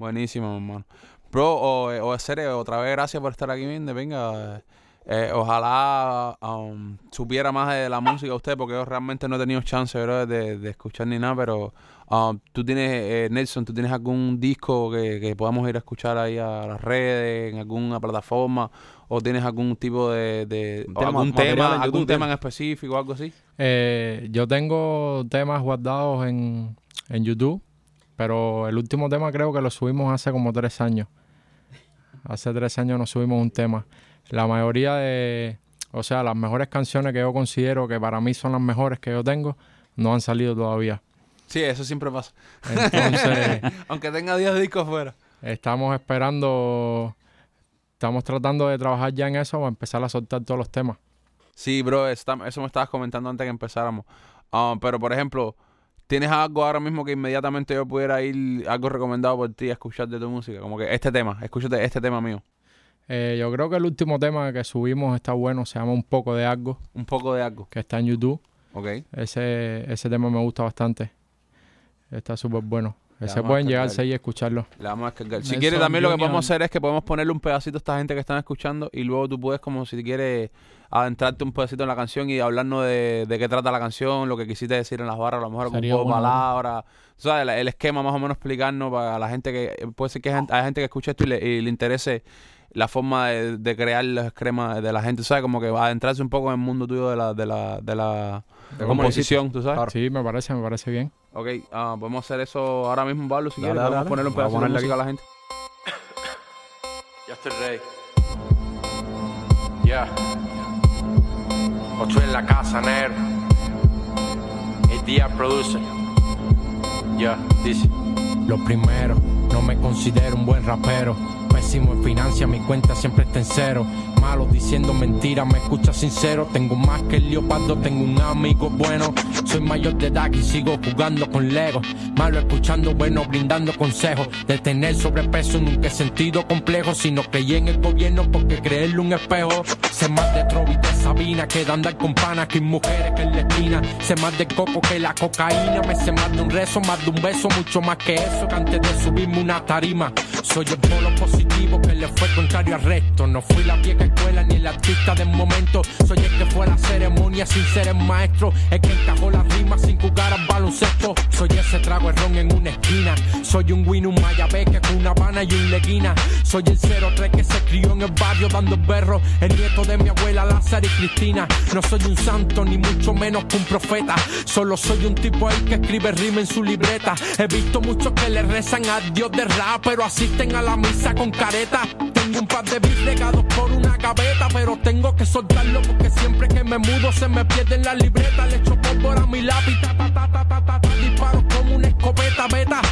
Buenísimo, hermano. Bro, o, eh, o serio, otra vez gracias por estar aquí, Minde. Venga, eh, ojalá um, supiera más de la música usted, porque yo realmente no he tenido chance, bro, de, de escuchar ni nada, pero um, tú tienes, eh, Nelson, tú tienes algún disco que, que podamos ir a escuchar ahí a las redes, en alguna plataforma, o tienes algún tipo de, tema- algún tema, en algún tema en específico, algo así. Eh, yo tengo temas guardados en, en YouTube, pero el último tema creo que lo subimos hace como tres años. Hace tres años nos subimos un tema. La mayoría de, o sea, las mejores canciones que yo considero que para mí son las mejores que yo tengo, no han salido todavía. Sí, eso siempre pasa. Entonces, (laughs) Aunque tenga 10 discos fuera. estamos esperando, estamos tratando de trabajar ya en eso para empezar a soltar todos los temas. Sí, bro, está- eso me estabas comentando antes que empezáramos. Ah, pero, por ejemplo, ¿tienes algo ahora mismo que inmediatamente yo pudiera ir, algo recomendado por ti a escuchar de tu música? Como que este tema, escúchate este tema mío. Eh, yo creo que el último tema que subimos está bueno, se llama Un poco de algo, Un poco de algo, que está en YouTube. ¿ok? Ese, ese tema me gusta bastante. Está súper bueno. Ese pueden llegarse ahí y escucharlo. Vamos a descargar. Si quieres, también lo que podemos hacer es que podemos ponerle un pedacito a esta gente que están escuchando y luego tú puedes, como si quieres, adentrarte un pedacito en la canción y hablarnos de, de qué trata la canción, lo que quisiste decir en las barras, a lo mejor algún Sería poco de palabras. Tú sabes, el, el esquema más o menos explicarnos para la gente que... Puede ser que hay gente, que escuche esto y le, y le interese la forma de, de crear los esquemas de la gente, ¿sabes? Como que adentrarse un poco en el mundo tuyo de la, de la, de la composición, ¿tú sabes? Sí, me parece, me parece bien. Ok, ah, podemos hacer eso ahora mismo, Pablo, si Dale, quieres. dale, Podemos dale. ponerle un a pedazo de ponerle música a aquí. la gente. Ya estoy ready. Ya. Ocho en la casa, negro. El día producer. Ya, dice. Lo primero, no me considero un buen rapero. En financia, mi cuenta siempre está en cero. Malo diciendo mentiras, me escucha sincero. Tengo más que el leopardo, tengo un amigo bueno. Soy mayor de edad y sigo jugando con Lego. Malo escuchando, bueno, brindando consejos. De tener sobrepeso nunca he sentido complejo, sino creí en el gobierno porque creerle un espejo. Sé más de Trovi que Sabina, que de andar con panas que mujeres que en la esquina. Sé más de coco que la cocaína. Me sé más de un rezo, más de un beso, mucho más que eso que antes de subirme una tarima. Soy el polo positivo que le fue contrario al resto. No fui la vieja escuela ni el artista del momento. Soy el que fue a la ceremonia sin ser el maestro. El que encajó las rimas sin jugar al baloncesto. Soy ese trago ron en una esquina. Soy un win, un mayabeque una habana y un leguina. Soy el 03 que se crió en el barrio dando berro. El nieto de mi abuela Lázaro y Cristina. No soy un santo ni mucho menos que un profeta. Solo soy un tipo ahí que escribe rima en su libreta. He visto muchos que le rezan a Dios de rap, pero asisten a la misa con careta. Tengo un par de beats regados por una gaveta, pero tengo que soltarlo porque siempre que me mudo se me pierden las libretas. Le echo pólvora a mi lápiz, ta ta ta ta ta ta, ta, disparo como una escopeta beta.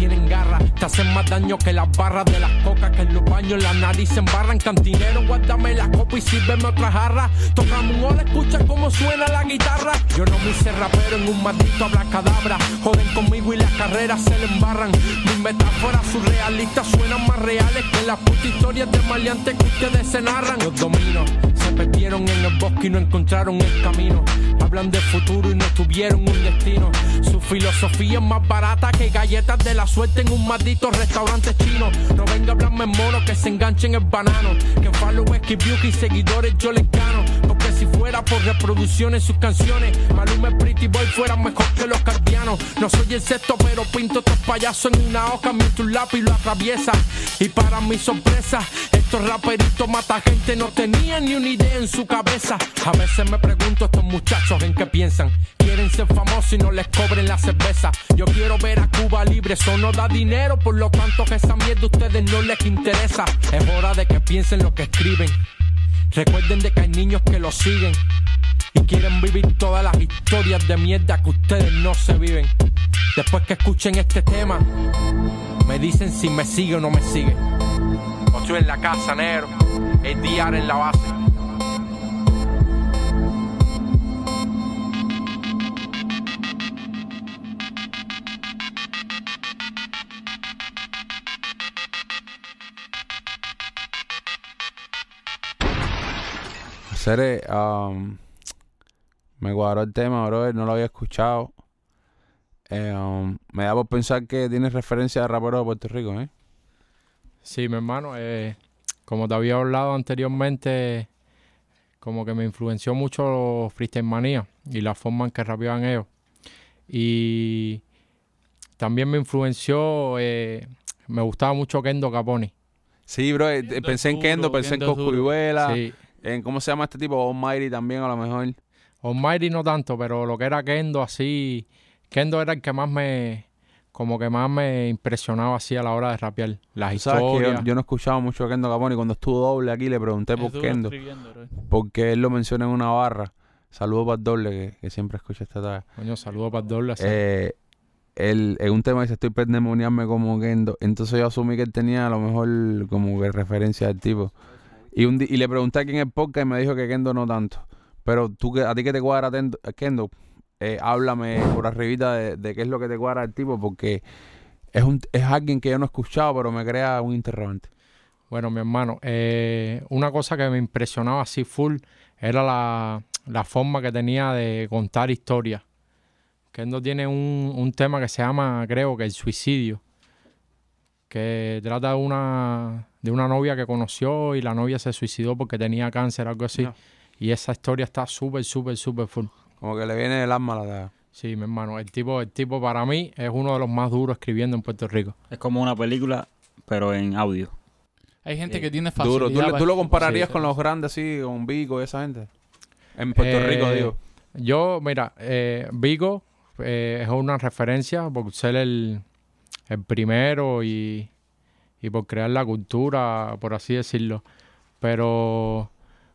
Tienen garra, te hacen más daño que las barras de las cocas que en los baños la nariz embarran. Cantinero, guárdame la copa y sírveme otra jarra. Tocamos un hola, escucha cómo suena la guitarra. Yo no me hice rapero en un maldito abracadabra. Joden conmigo y las carreras se le embarran. Mis metáforas surrealistas suenan más reales que las putas historias de maleantes que ustedes se narran. Los domino, perdieron en el bosque y no encontraron el camino. Hablan de futuro y no tuvieron un destino. Su filosofía es más barata que galletas de la suerte en un maldito restaurante chino. No venga a hablarme mono que se enganchen el banano. Que en followers, que seguidores yo les gano. Fuera por reproducciones sus canciones, Maluma Pretty Boy fueran mejor que los cardianos. No soy el sexto, pero pinto estos payasos en una hoja mientras un lápiz lo atraviesa. Y para mi sorpresa, estos raperitos mata gente no tenían ni una idea en su cabeza. A veces me pregunto estos muchachos en qué piensan. Quieren ser famosos y no les cobren la cerveza. Yo quiero ver a Cuba libre, eso no da dinero, por lo tanto que esa mierda a ustedes no les interesa. Es hora de que piensen lo que escriben. Recuerden de que hay niños que lo siguen y quieren vivir todas las historias de mierda que ustedes no se viven. Después que escuchen este tema, me dicen si me sigue o no me sigue. O estoy en la casa, negro, el diario en la base. Cere, um, me cuadró el tema, brother, no lo había escuchado. Eh, um, me da por pensar que tienes referencia de raperos de Puerto Rico, ¿eh? Sí, mi hermano, eh, como te había hablado anteriormente, como que me influenció mucho Freestyle Manía y la forma en que rapeaban ellos. Y también me influenció, eh, me gustaba mucho Kendo Caponi. Sí, bro, eh, Kendo pensé en duro, Kendo, pensé en Kendo. Coscuyuela, Sí. En cómo se llama este tipo, Almighty también a lo mejor. Almighty no tanto, pero lo que era Kendo así, Kendo era el que más me, como que más me impresionaba así a la hora de rapear. Las sabes que yo, historias. yo no escuchaba mucho a Kendo Caponi. Cuando estuvo doble aquí le pregunté por Kendo, porque él lo menciona en una barra. Saludos para el doble, que, que siempre escucha esta tarde. Coño, saludos para el doble. así. Eh, él, en un tema dice, estoy pendemoniarme como Kendo. Entonces yo asumí que él tenía a lo mejor como que referencia al tipo. Y, un y le pregunté aquí en el podcast y me dijo que Kendo no tanto. Pero tú, a ti que te cuadra Tendo- Kendo, eh, háblame por arribita de, de qué es lo que te cuadra el tipo, porque es, un, es alguien que yo no he escuchado, pero me crea un interrogante. Bueno, mi hermano, eh, una cosa que me impresionaba así full era la, la forma que tenía de contar historias. Kendo tiene un, un tema que se llama, creo que el suicidio, que trata de una, de una novia que conoció y la novia se suicidó porque tenía cáncer, algo así. Y esa historia está súper, súper, súper full. Como que le viene del alma a la... Sí, mi hermano, el tipo, el tipo para mí es uno de los más duros escribiendo en Puerto Rico. Es como una película, pero en audio. Hay gente que tiene facilidad. Duro. ¿Tú, le- para tú lo compararías con los grandes así, con Vico y esa gente? En Puerto Eh, Rico, digo. Yo, mira, eh, Vigo eh, es una referencia por ser el, el primero y, y por crear la cultura, por así decirlo. Pero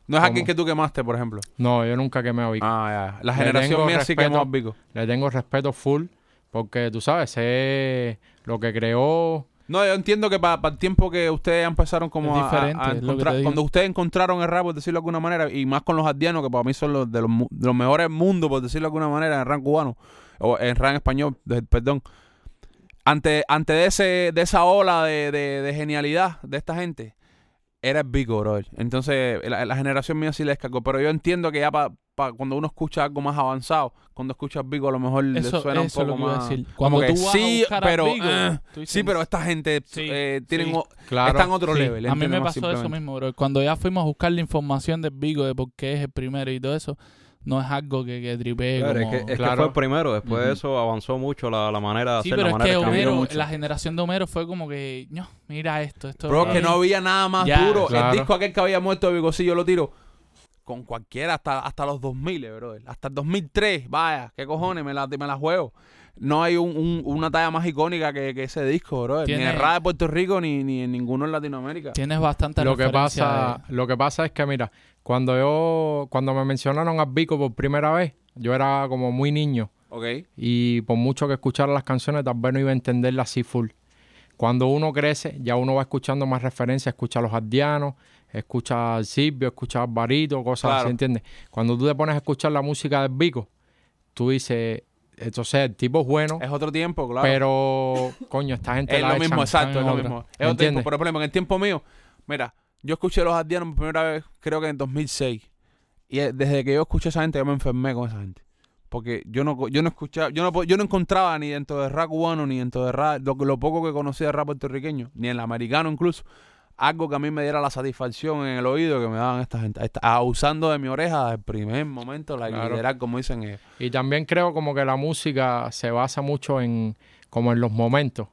No es ¿cómo? alguien que tú quemaste, por ejemplo. no, yo nunca quemé a Vigo. Ah, ya. La generación mía sí quemó a Vico. Le tengo respeto full porque tú sabes, sé lo que creó. No, yo entiendo que para el tiempo que ustedes empezaron como a- encontrar, cuando ustedes encontraron el rap, por decirlo de alguna manera, y más con los ardianos, que para mí son los de los, de los mejores del mundo, por decirlo de alguna manera, en rap cubano, o en rap español, de- perdón. Ante, ante de, ese, de esa ola de, de- de genialidad de esta gente, era el Vico, bro. Entonces, la, la generación mía sí les cagó, pero yo entiendo que ya para cuando uno escucha algo más avanzado, cuando escucha el Vico, a lo mejor le suena eso un poco lo que más... decir. como Cuando que tú vas sí, a pero, Vigo, eh, tú dices, Sí, pero esta gente Sí, eh, tienen, sí. o- Claro. están a otro Sí, level. A mí me pasó eso mismo, bro. Cuando ya fuimos a buscar la información de Vigo, de por qué es el primero y todo eso, no es algo que, que tripee Claro, como... es que, es que claro. fue el primero, después de eso avanzó mucho la, la manera de Sí, hacer, pero la es manera que. Homero, mucho. la generación de Homero fue como que, no, mira esto, esto Bro, que no había nada más Ya, duro. claro. El disco aquel que había muerto de Vico, sí, yo lo tiro con cualquiera hasta, hasta los 2000, bro. Hasta el 2003, vaya, qué cojones, me la, me la juego. No hay un- un- una talla más icónica que, que ese disco, bro. Ni en rap de Puerto Rico ni, ni en ninguno en Latinoamérica. Tienes bastante Lo que pasa, de- lo que pasa es que mira, cuando yo, cuando me mencionaron a Vico por primera vez, yo era como muy niño Ok. y por mucho que escuchara las canciones tal vez no iba a entenderlas así full. cuando uno crece, ya uno va escuchando más referencias, escucha a los ardianos, escucha al Silvio, escucha a Barito, cosas Claro. así, ¿entiendes? Cuando tú te pones a escuchar la música del Vico, tú dices, entonces el tipo es bueno, Es otro tiempo, claro. pero coño, esta gente es la lo mismo, exacto, es lo otra. mismo. Es ¿Me otro tiempo. Por ejemplo, en el tiempo mío, mira, yo escuché los ardianos por primera vez, creo que en 2006. Y eh, desde que yo escuché a esa gente, yo me enfermé con esa gente. Porque yo no, yo no escuchaba, yo no, yo no encontraba ni dentro de rap cubano, ni dentro de rap, lo, lo poco que conocía de rap puertorriqueño, ni en el americano incluso, algo que a mí me diera la satisfacción en el oído que me daban esta gente. Esta- abusando de mi oreja desde el primer momento, la Claro. literal, como dicen ellos. Y también creo como que la música se basa mucho en como en los momentos.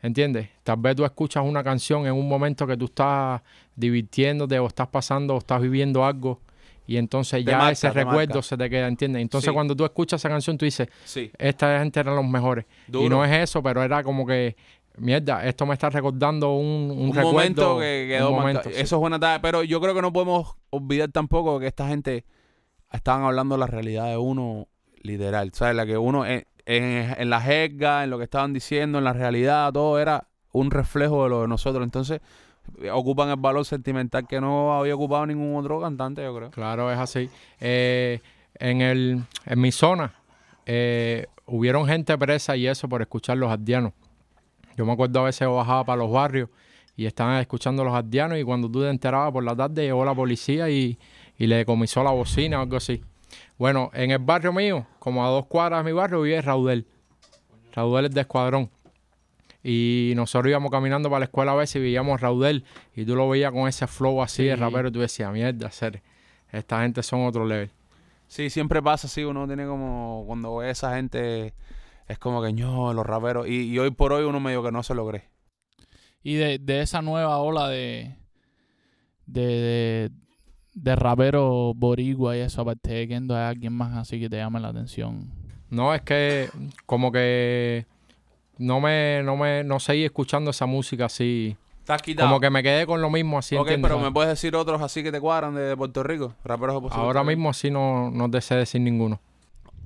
¿Entiendes? Tal vez tú escuchas una canción en un momento que tú estás divirtiéndote o estás pasando o estás viviendo algo y entonces Te ya marca, ese recuerdo marca. se te queda, ¿entiendes? Entonces Sí. cuando tú escuchas esa canción tú dices, Sí, esta gente eran los mejores. duro. Y no es eso, pero era como que, mierda, esto me está recordando un, un, un recuerdo. momento que quedó un sí. Eso es buena tarde, pero yo creo que no podemos olvidar tampoco que esta gente estaban hablando de la realidad de uno literal, ¿sabes? La que uno en, en, en la jerga, en lo que estaban diciendo, en la realidad, todo era un reflejo de lo de nosotros. Entonces, ocupan el valor sentimental que no había ocupado ningún otro cantante, yo creo. Claro, es así. Eh, en, el, en mi zona eh, hubieron gente presa y eso por escuchar los ardianos. Yo me acuerdo a veces yo bajaba para los barrios y estaban escuchando los ardianos y cuando tú te enterabas por la tarde llegó la policía y, y le decomisó la bocina o algo así. Bueno, en el barrio mío, como a dos cuadras de mi barrio, vive Raudel. Raudel es de Escuadrón. Y nosotros íbamos caminando para la escuela a veces y veíamos a Raudel y tú lo veías con ese flow así de Sí. rapero y tú decías, mierda, ser, esta gente son otro level. Sí, siempre pasa así, uno tiene como, cuando ve a esa gente, es como que no, los raperos, y, y hoy por hoy uno medio que no se lo cree. Y de, de esa nueva ola de, de, de, de rapero boricua y eso, aparte de Kendo, ¿hay alguien más así que te llame la atención? No, es que como que no me, no me, no seguí escuchando esa música así. Estás quitado. Como que me quedé con lo mismo así, ok, ¿entiendes? pero me puedes decir otros así que te cuadran de Puerto Rico, raperos de Puerto Ahora mismo así no, no te sé decir ninguno.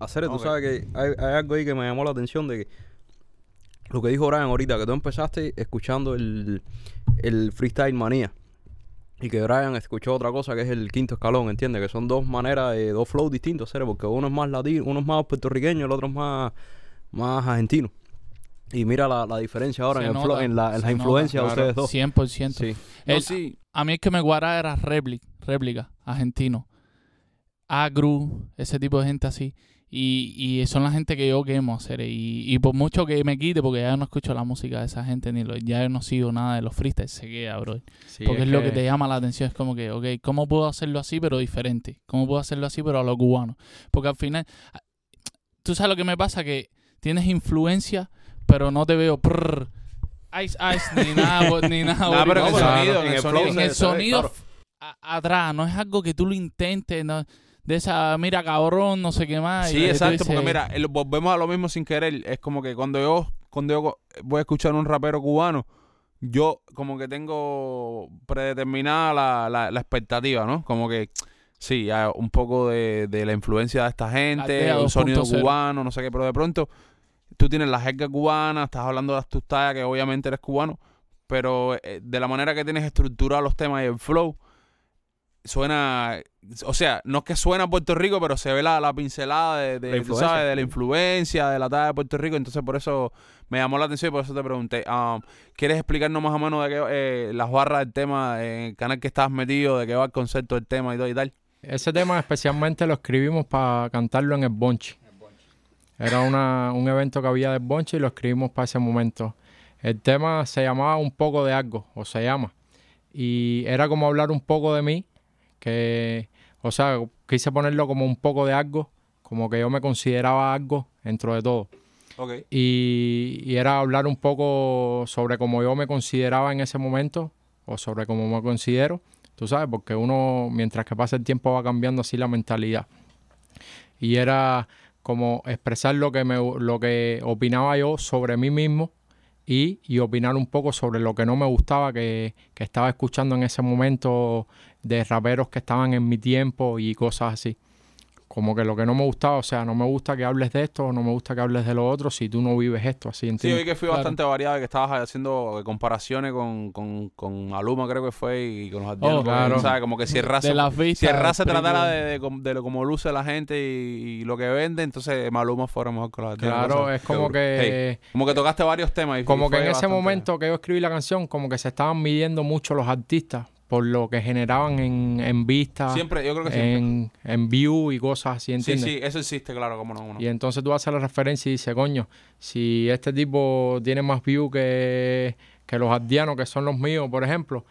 Hacer, tú sabes que hay, hay algo ahí que me llamó la atención de que lo que dijo Brian ahorita, que tú empezaste escuchando el, el freestyle manía y que Brian escuchó otra cosa que es el quinto escalón, ¿entiendes? Que son dos maneras, de, dos flows distintos, ¿sabes? Porque uno es más latino, uno es más puertorriqueño, el otro es más, más argentino. Y mira la, la diferencia ahora Se en, el flow- nota, en la, en la influencia nota, de ustedes dos. 100%. Sí. No, El- sí, A mí el que me guarda era réplica, réplica, argentino. Agru, ese tipo de gente así. Y, y son la gente que yo quemo hacer. Y, y por mucho que me quite, porque ya no escucho la música de esa gente, ni lo, ya no sigo nada de los freestyles, se queda, bro. Sí, porque es, lo que te llama la atención. Es como que, ok, ¿cómo puedo hacerlo así pero diferente? ¿Cómo puedo hacerlo así pero a lo cubano? Porque al final, ah, tú sabes lo que me pasa, que tienes influencia, pero no te veo prrr, ice, ice, ni (laughs) nada, ni nada. Nada, pero en el sonido, en el sonido. en el atrás, no es algo que tú lo intentes, no, de esa, mira cabrón, no sé qué más. y Sí, tú exacto, porque mira, volvemos a lo mismo sin querer. Es como que cuando yo, cuando yo voy a escuchar un rapero cubano, yo como que tengo predeterminada la, la, la expectativa, ¿no? Como que sí, hay un poco de, de la influencia de esta gente, un sonido 2.0. cubano, no sé qué, pero de pronto tú tienes la jerga cubana, estás hablando de las tustallas, que obviamente eres cubano, pero eh, de la manera que tienes estructurado los temas y el flow, suena, o sea, no es que suena a Puerto Rico, pero se ve la, la pincelada de, de, La tú sabes, de la influencia, de la talla de Puerto Rico, entonces por eso me llamó la atención y por eso te pregunté, um, ¿quieres explicarnos más o menos de qué, eh, las barras del tema, en el canal que estabas metido, de qué va el concepto del tema y todo y tal? Ese tema especialmente lo escribimos para cantarlo en el Bonchi. Era una, un evento que había del Bonchi y lo escribimos para ese momento. El tema se llamaba Un poco de algo, o se llama. Y era como hablar un poco de mí, que, o sea, quise ponerlo como un poco de algo, como que yo me consideraba algo dentro de todo. Y, y era hablar un poco sobre cómo yo me consideraba en ese momento o sobre cómo me considero, tú sabes, porque uno, mientras que pasa el tiempo, va cambiando así la mentalidad. Y era como expresar lo que, me, lo que opinaba yo sobre mí mismo y, y opinar un poco sobre lo que no me gustaba que, que estaba escuchando en ese momento de raperos que estaban en mi tiempo y cosas así. Como que lo que no me gustaba, o sea, no me gusta que hables de esto, no me gusta que hables de lo otro si tú no vives esto, así Sí, entiendes. vi que fui Claro. bastante variado y que estabas haciendo comparaciones con, con, con Aluma, creo que fue, y con los ardianos. Oh, claro. O sea, como que si el raza, de las vistas. si el raza tratara de, de, de lo como luce la gente y, y lo que vende, entonces Maluma fuera mejor que los ardianos. Claro, es como que... Hey, como que tocaste varios temas. Y, Como que en ese momento que yo escribí la canción, como que se estaban midiendo mucho los artistas por lo que generaban en, en vistas, Siempre, yo creo que siempre. en, en view y cosas así, Sí, ¿entiendes? sí, eso existe, claro, como no. cómo no. Y entonces tú haces la referencia y dices, coño, si este tipo tiene más view que, que los ardianos, que son los míos, por ejemplo,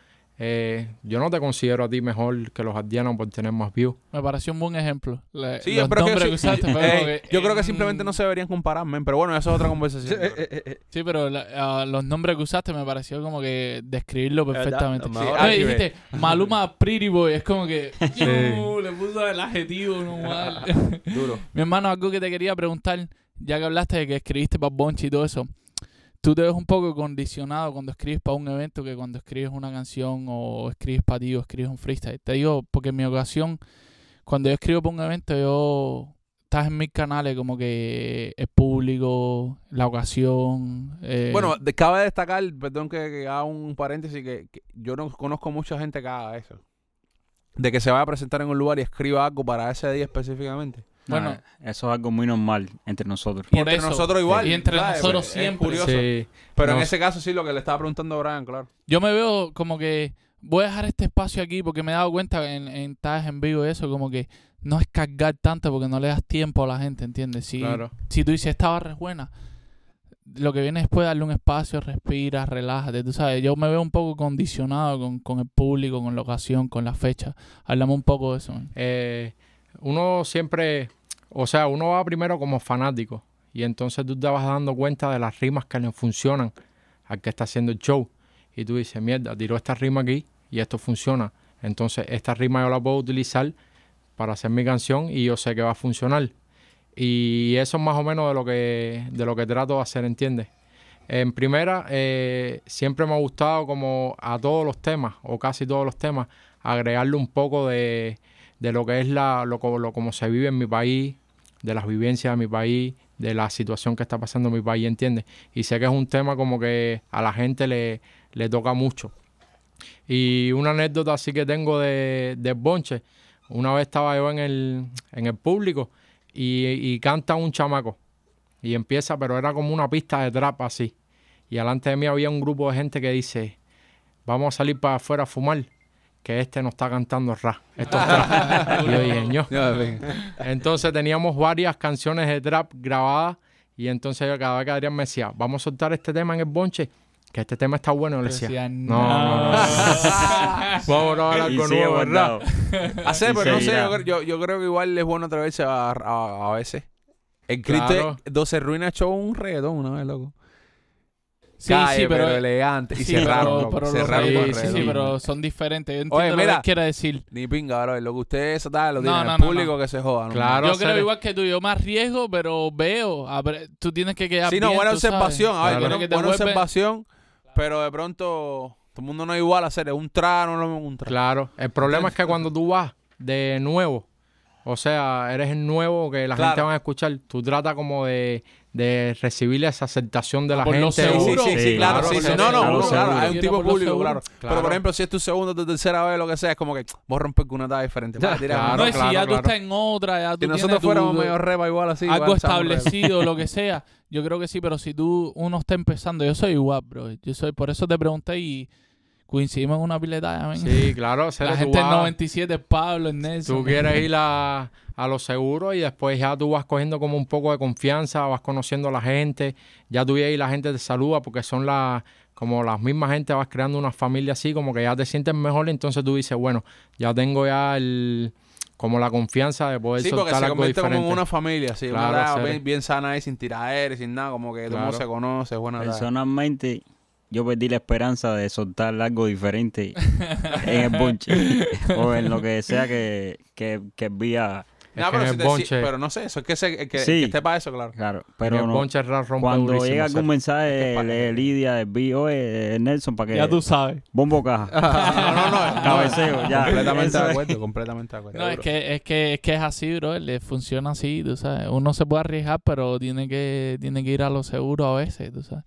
eh, yo no te considero a ti mejor que los ardianos por tener más view. Me pareció un buen ejemplo. Le- Sí, los pero que que usaste, (laughs) pero que, yo creo que simplemente no se deberían comparar, pero bueno, eso es otra (laughs) conversación. Sí, pero la- ah, los nombres que usaste me pareció como que describirlo perfectamente. No, Aquí dijiste, (laughs) Maluma Pretty Boy, es como que "Yo", le puso el adjetivo normal. Duro. Mi hermano, algo que te quería preguntar, ya que hablaste de que escribiste para Bonchi y todo eso, ¿tú te ves un poco condicionado cuando escribes para un evento que cuando escribes una canción o escribes para ti o escribes un freestyle? Te digo, porque en mi ocasión, cuando yo escribo para un evento, yo estás en mis canales como que el público, la ocasión. eh, Bueno, de- cabe destacar, perdón que, que haga un paréntesis, que, que yo no conozco mucha gente que haga eso. De que se vaya a presentar en un lugar y escriba algo para ese día específicamente. Bueno. Eso es algo muy normal entre nosotros. Y entre eso. nosotros igual. Y entre ¿sabes? nosotros Es siempre. curioso. Sí, Pero en ese caso sí, lo que le estaba preguntando a Brian, claro. Yo me veo como que voy a dejar este espacio aquí porque me he dado cuenta en, en estás en vivo eso, como que no es cargar tanto porque no le das tiempo a la gente, ¿entiendes? Si, claro. si tú dices esta barra es buena, lo que viene después es darle un espacio, respira, relájate, tú sabes. Yo me veo un poco condicionado con, con el público, con la ocasión, con la fecha. Háblame un poco de eso. man. Eh, uno siempre, o sea, uno va primero como fanático y entonces tú te vas dando cuenta de las rimas que le funcionan al que está haciendo el show. Y tú dices, mierda, tiró esta rima aquí y esto funciona. Entonces esta rima yo la puedo utilizar para hacer mi canción y yo sé que va a funcionar. Y eso es más o menos de lo que, de lo que trato de hacer, ¿entiendes? En primera, eh, siempre me ha gustado como a todos los temas, o casi todos los temas, agregarle un poco de, de lo que es la, lo, lo como se vive en mi país, de las vivencias de mi país, de la situación que está pasando en mi país, ¿entiendes? Y sé que es un tema como que a la gente le, le toca mucho. Y una anécdota así que tengo de, de Bonche, una vez estaba yo en el, en el público y, y canta un chamaco y empieza, pero era como una pista de trap así. Y delante de mí había un grupo de gente que dice, vamos a salir para afuera a fumar, que este no está cantando rap, esto es trap. (laughs) y yo dije, "Ño". Entonces teníamos varias canciones de trap grabadas y entonces yo cada vez que Adrián me decía, vamos a soltar este tema en el bonche, que este tema está bueno, le decía, decía, no, no, no, (laughs) vamos a hablar sigue nuevo, ¿verdad? Hacer, Y pero no sé, yo, creo- yo, yo creo que igual es bueno atreverse a, a, a veces. El Claro. Cristo 12 Ruinas show un reggaetón una vez, loco. Sí, sí, pero... elegante. Y sí, cerraron, pero, pero cerraron sí, sí, pero son diferentes. Yo entiendo Oye, lo mira. que quiere decir. Ni pinga, bro. Lo que ustedes tal, lo No, tienen no, el no, público que se joda. ¿no? Claro. yo creo igual que tú, yo me arriesgo, pero veo. a ver, tú tienes que quedar Sí, no, bien, buena observación. A ver, Claro. buena, Que te buena vuelve- observación. Pero de pronto, todo el mundo no es igual a hacer. Es un trano, no es un trano. Claro, el problema es que cuando tú vas de nuevo, o sea, eres el nuevo que la Claro. gente va a escuchar, tú tratas como de, de recibir esa aceptación de la por lo gente. Sí, seguro. sí, sí, Sí, claro, claro, sí, sí. por No, no, claro, hay un tipo lo público, claro. Pero por ejemplo, si es tu segunda, tu tercera vez, lo que sea, es como que vos rompes con una talla diferente. No, si claro, ya tú estás en otra, ya tú Si nosotros tu- fuéramos medio reba igual así. algo igual establecido, lo que sea, yo creo que sí, pero si tú, uno está empezando, yo soy igual, bro. Yo soy, por eso te pregunté y coincidimos en una pileta. men. Sí, claro, (laughs) La gente en vas- 97 es Pablo, es Nelson. Tú quieres ir a, a lo seguro y después ya tú vas cogiendo como un poco de confianza, vas conociendo a la gente, ya tú y la gente te saluda porque son las como las mismas gente, vas creando una familia así, como que ya te sientes mejor y entonces tú dices, bueno, ya tengo ya el como la confianza de poder Sí, porque soltar se convierte como en una familia, sí. Claro, una bien, bien sana ahí, sin tiraderes, sin nada, como que todo el mundo Claro. se conoce, buena edad. Yo perdí la esperanza de soltar algo diferente en el bunche (laughs) o en lo que sea que, que, que vi a, Es No, pero, si te- bonche, no sé, eso es que, se, que, Sí. que esté para eso, claro. Claro, pero el no- bonche cuando llega algún mensaje de Lidia, de B.O., de Nelson, para que Ya tú sabes. bombo caja, (laughs) no, no, no. cabeceo, ya. completamente de acuerdo, completamente de acuerdo. No, es que, es que es que es así, bro. Le funciona así, tú sabes. Uno se puede arriesgar, pero tiene que, tiene que ir a lo seguro a veces, tú sabes.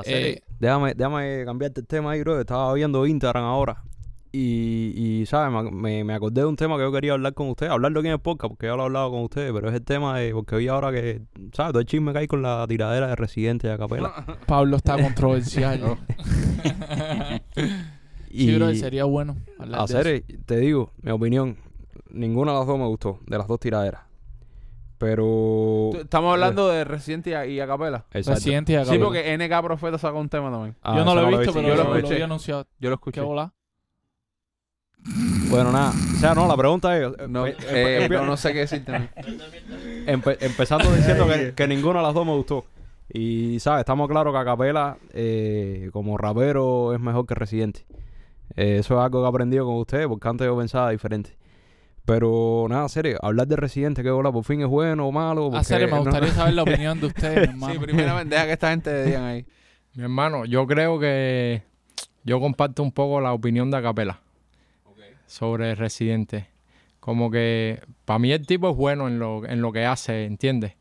Hacer- Eh, déjame, déjame cambiarte el tema ahí, bro. Estaba viendo Instagram ahora. Y, y ¿sabes? Me- Me, acordé de un tema que yo quería hablar con ustedes. Hablarlo aquí en el podcast, porque ya lo he hablado con ustedes. Pero es el tema de... Porque vi ahora que... ¿Sabes? Todo el chisme que hay con la tiradera de Residente de Acapela. (laughs) Pablo está (laughs) controversial. y Sí, bro, sería bueno de hacer, eso. te digo, mi opinión. Ninguna de las dos me gustó. De las dos tiraderas. Pero... Estamos hablando de Residente y, Acapela. Exacto. Residente y Sí, porque NK Profeta sacó un tema también. Ah, yo no lo he visto, pero yo lo lo, escuché. había anunciado. Yo lo ¿Qué escuché. bola? Bueno, nada. O sea, no, la pregunta es... No, eh, eh, eh, no, no sé qué decirte. no. (laughs) Empe- empezando diciendo que, que ninguna de las dos me gustó. Y, ¿sabes? Estamos claros que Acapela, eh, como rapero, es mejor que Residente. Eh, eso es algo que he aprendido con ustedes, porque antes yo pensaba diferente. Pero, nada, serio, hablar de Residente, que bola, por fin es bueno o malo. A porque serio, me no- gustaría saber la (laughs) opinión de ustedes, hermano. Sí, primeramente, deja que esta gente digan ahí. (laughs) Mi hermano, yo creo que yo comparto un poco la opinión de Acapela sobre Residente. Como que para mí el tipo es bueno en lo, en lo que hace, ¿entiendes?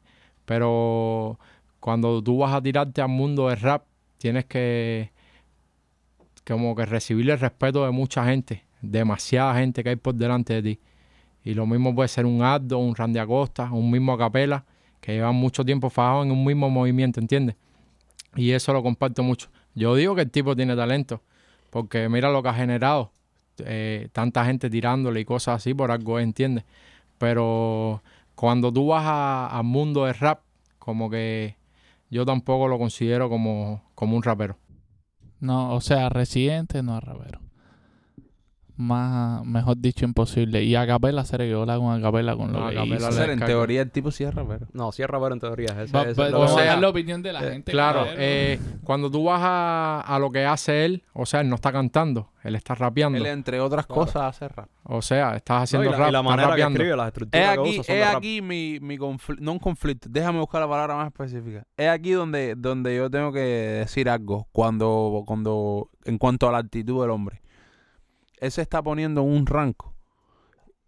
Pero cuando tú vas a tirarte al mundo del rap, tienes que como que recibir el respeto de mucha gente, demasiada gente que hay por delante de ti. Y lo mismo puede ser un Aldo, un Randy Acosta, un mismo Acapela, que llevan mucho tiempo fajados en un mismo movimiento, ¿entiendes? Y eso lo comparto mucho. Yo digo que el tipo tiene talento, porque mira lo que ha generado. eh, tanta gente tirándole y cosas así por algo, ¿entiendes? Pero cuando tú vas al mundo del rap, como que yo tampoco lo considero como, como un rapero. No, o sea, Residente no es rapero. Más, mejor dicho, imposible. Y Acapela, serio, que bola con Acapela con lo No, que hizo. O sea, en teoría el tipo sí es rapero. No, sí es rapero en teoría. ese- ese es lo que- a sea, dar la opinión de la Eh, gente. claro, eh, cuando tú vas a, a lo que hace él, o sea, él no está cantando, él está rapeando. Él, entre otras cosas, hace rap. O sea, estás No, haciendo y la, rap, y la manera que escribe, las estructuras Es que aquí, usa son es de rap. aquí mi, mi conflicto, no un conflicto, déjame buscar la palabra más específica. Es aquí donde, donde yo tengo que decir algo cuando, cuando, en cuanto a la actitud del hombre. Él se está poniendo un rango,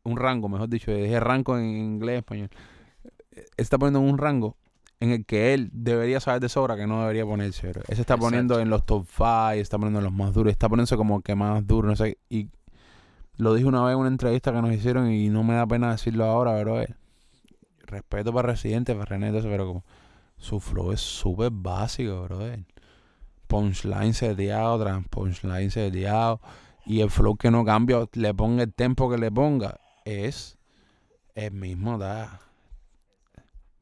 un rango, mejor dicho, dije rango en inglés español. Él está poniendo un rango en el que él debería saber de sobra que no debería ponerse. Él se está poniendo en los top 5, está poniendo en los más duros, está poniéndose como que más duro, no sé. Y lo dije una vez en una entrevista que nos hicieron y no me da pena decirlo ahora, pero eh, respeto para Residente, para René, eso, pero como su flow es súper básico, brother. Punchline seteado, tras punchline seteado. Y el flow que no cambia, le ponga el tempo que le ponga, es el mismo, da.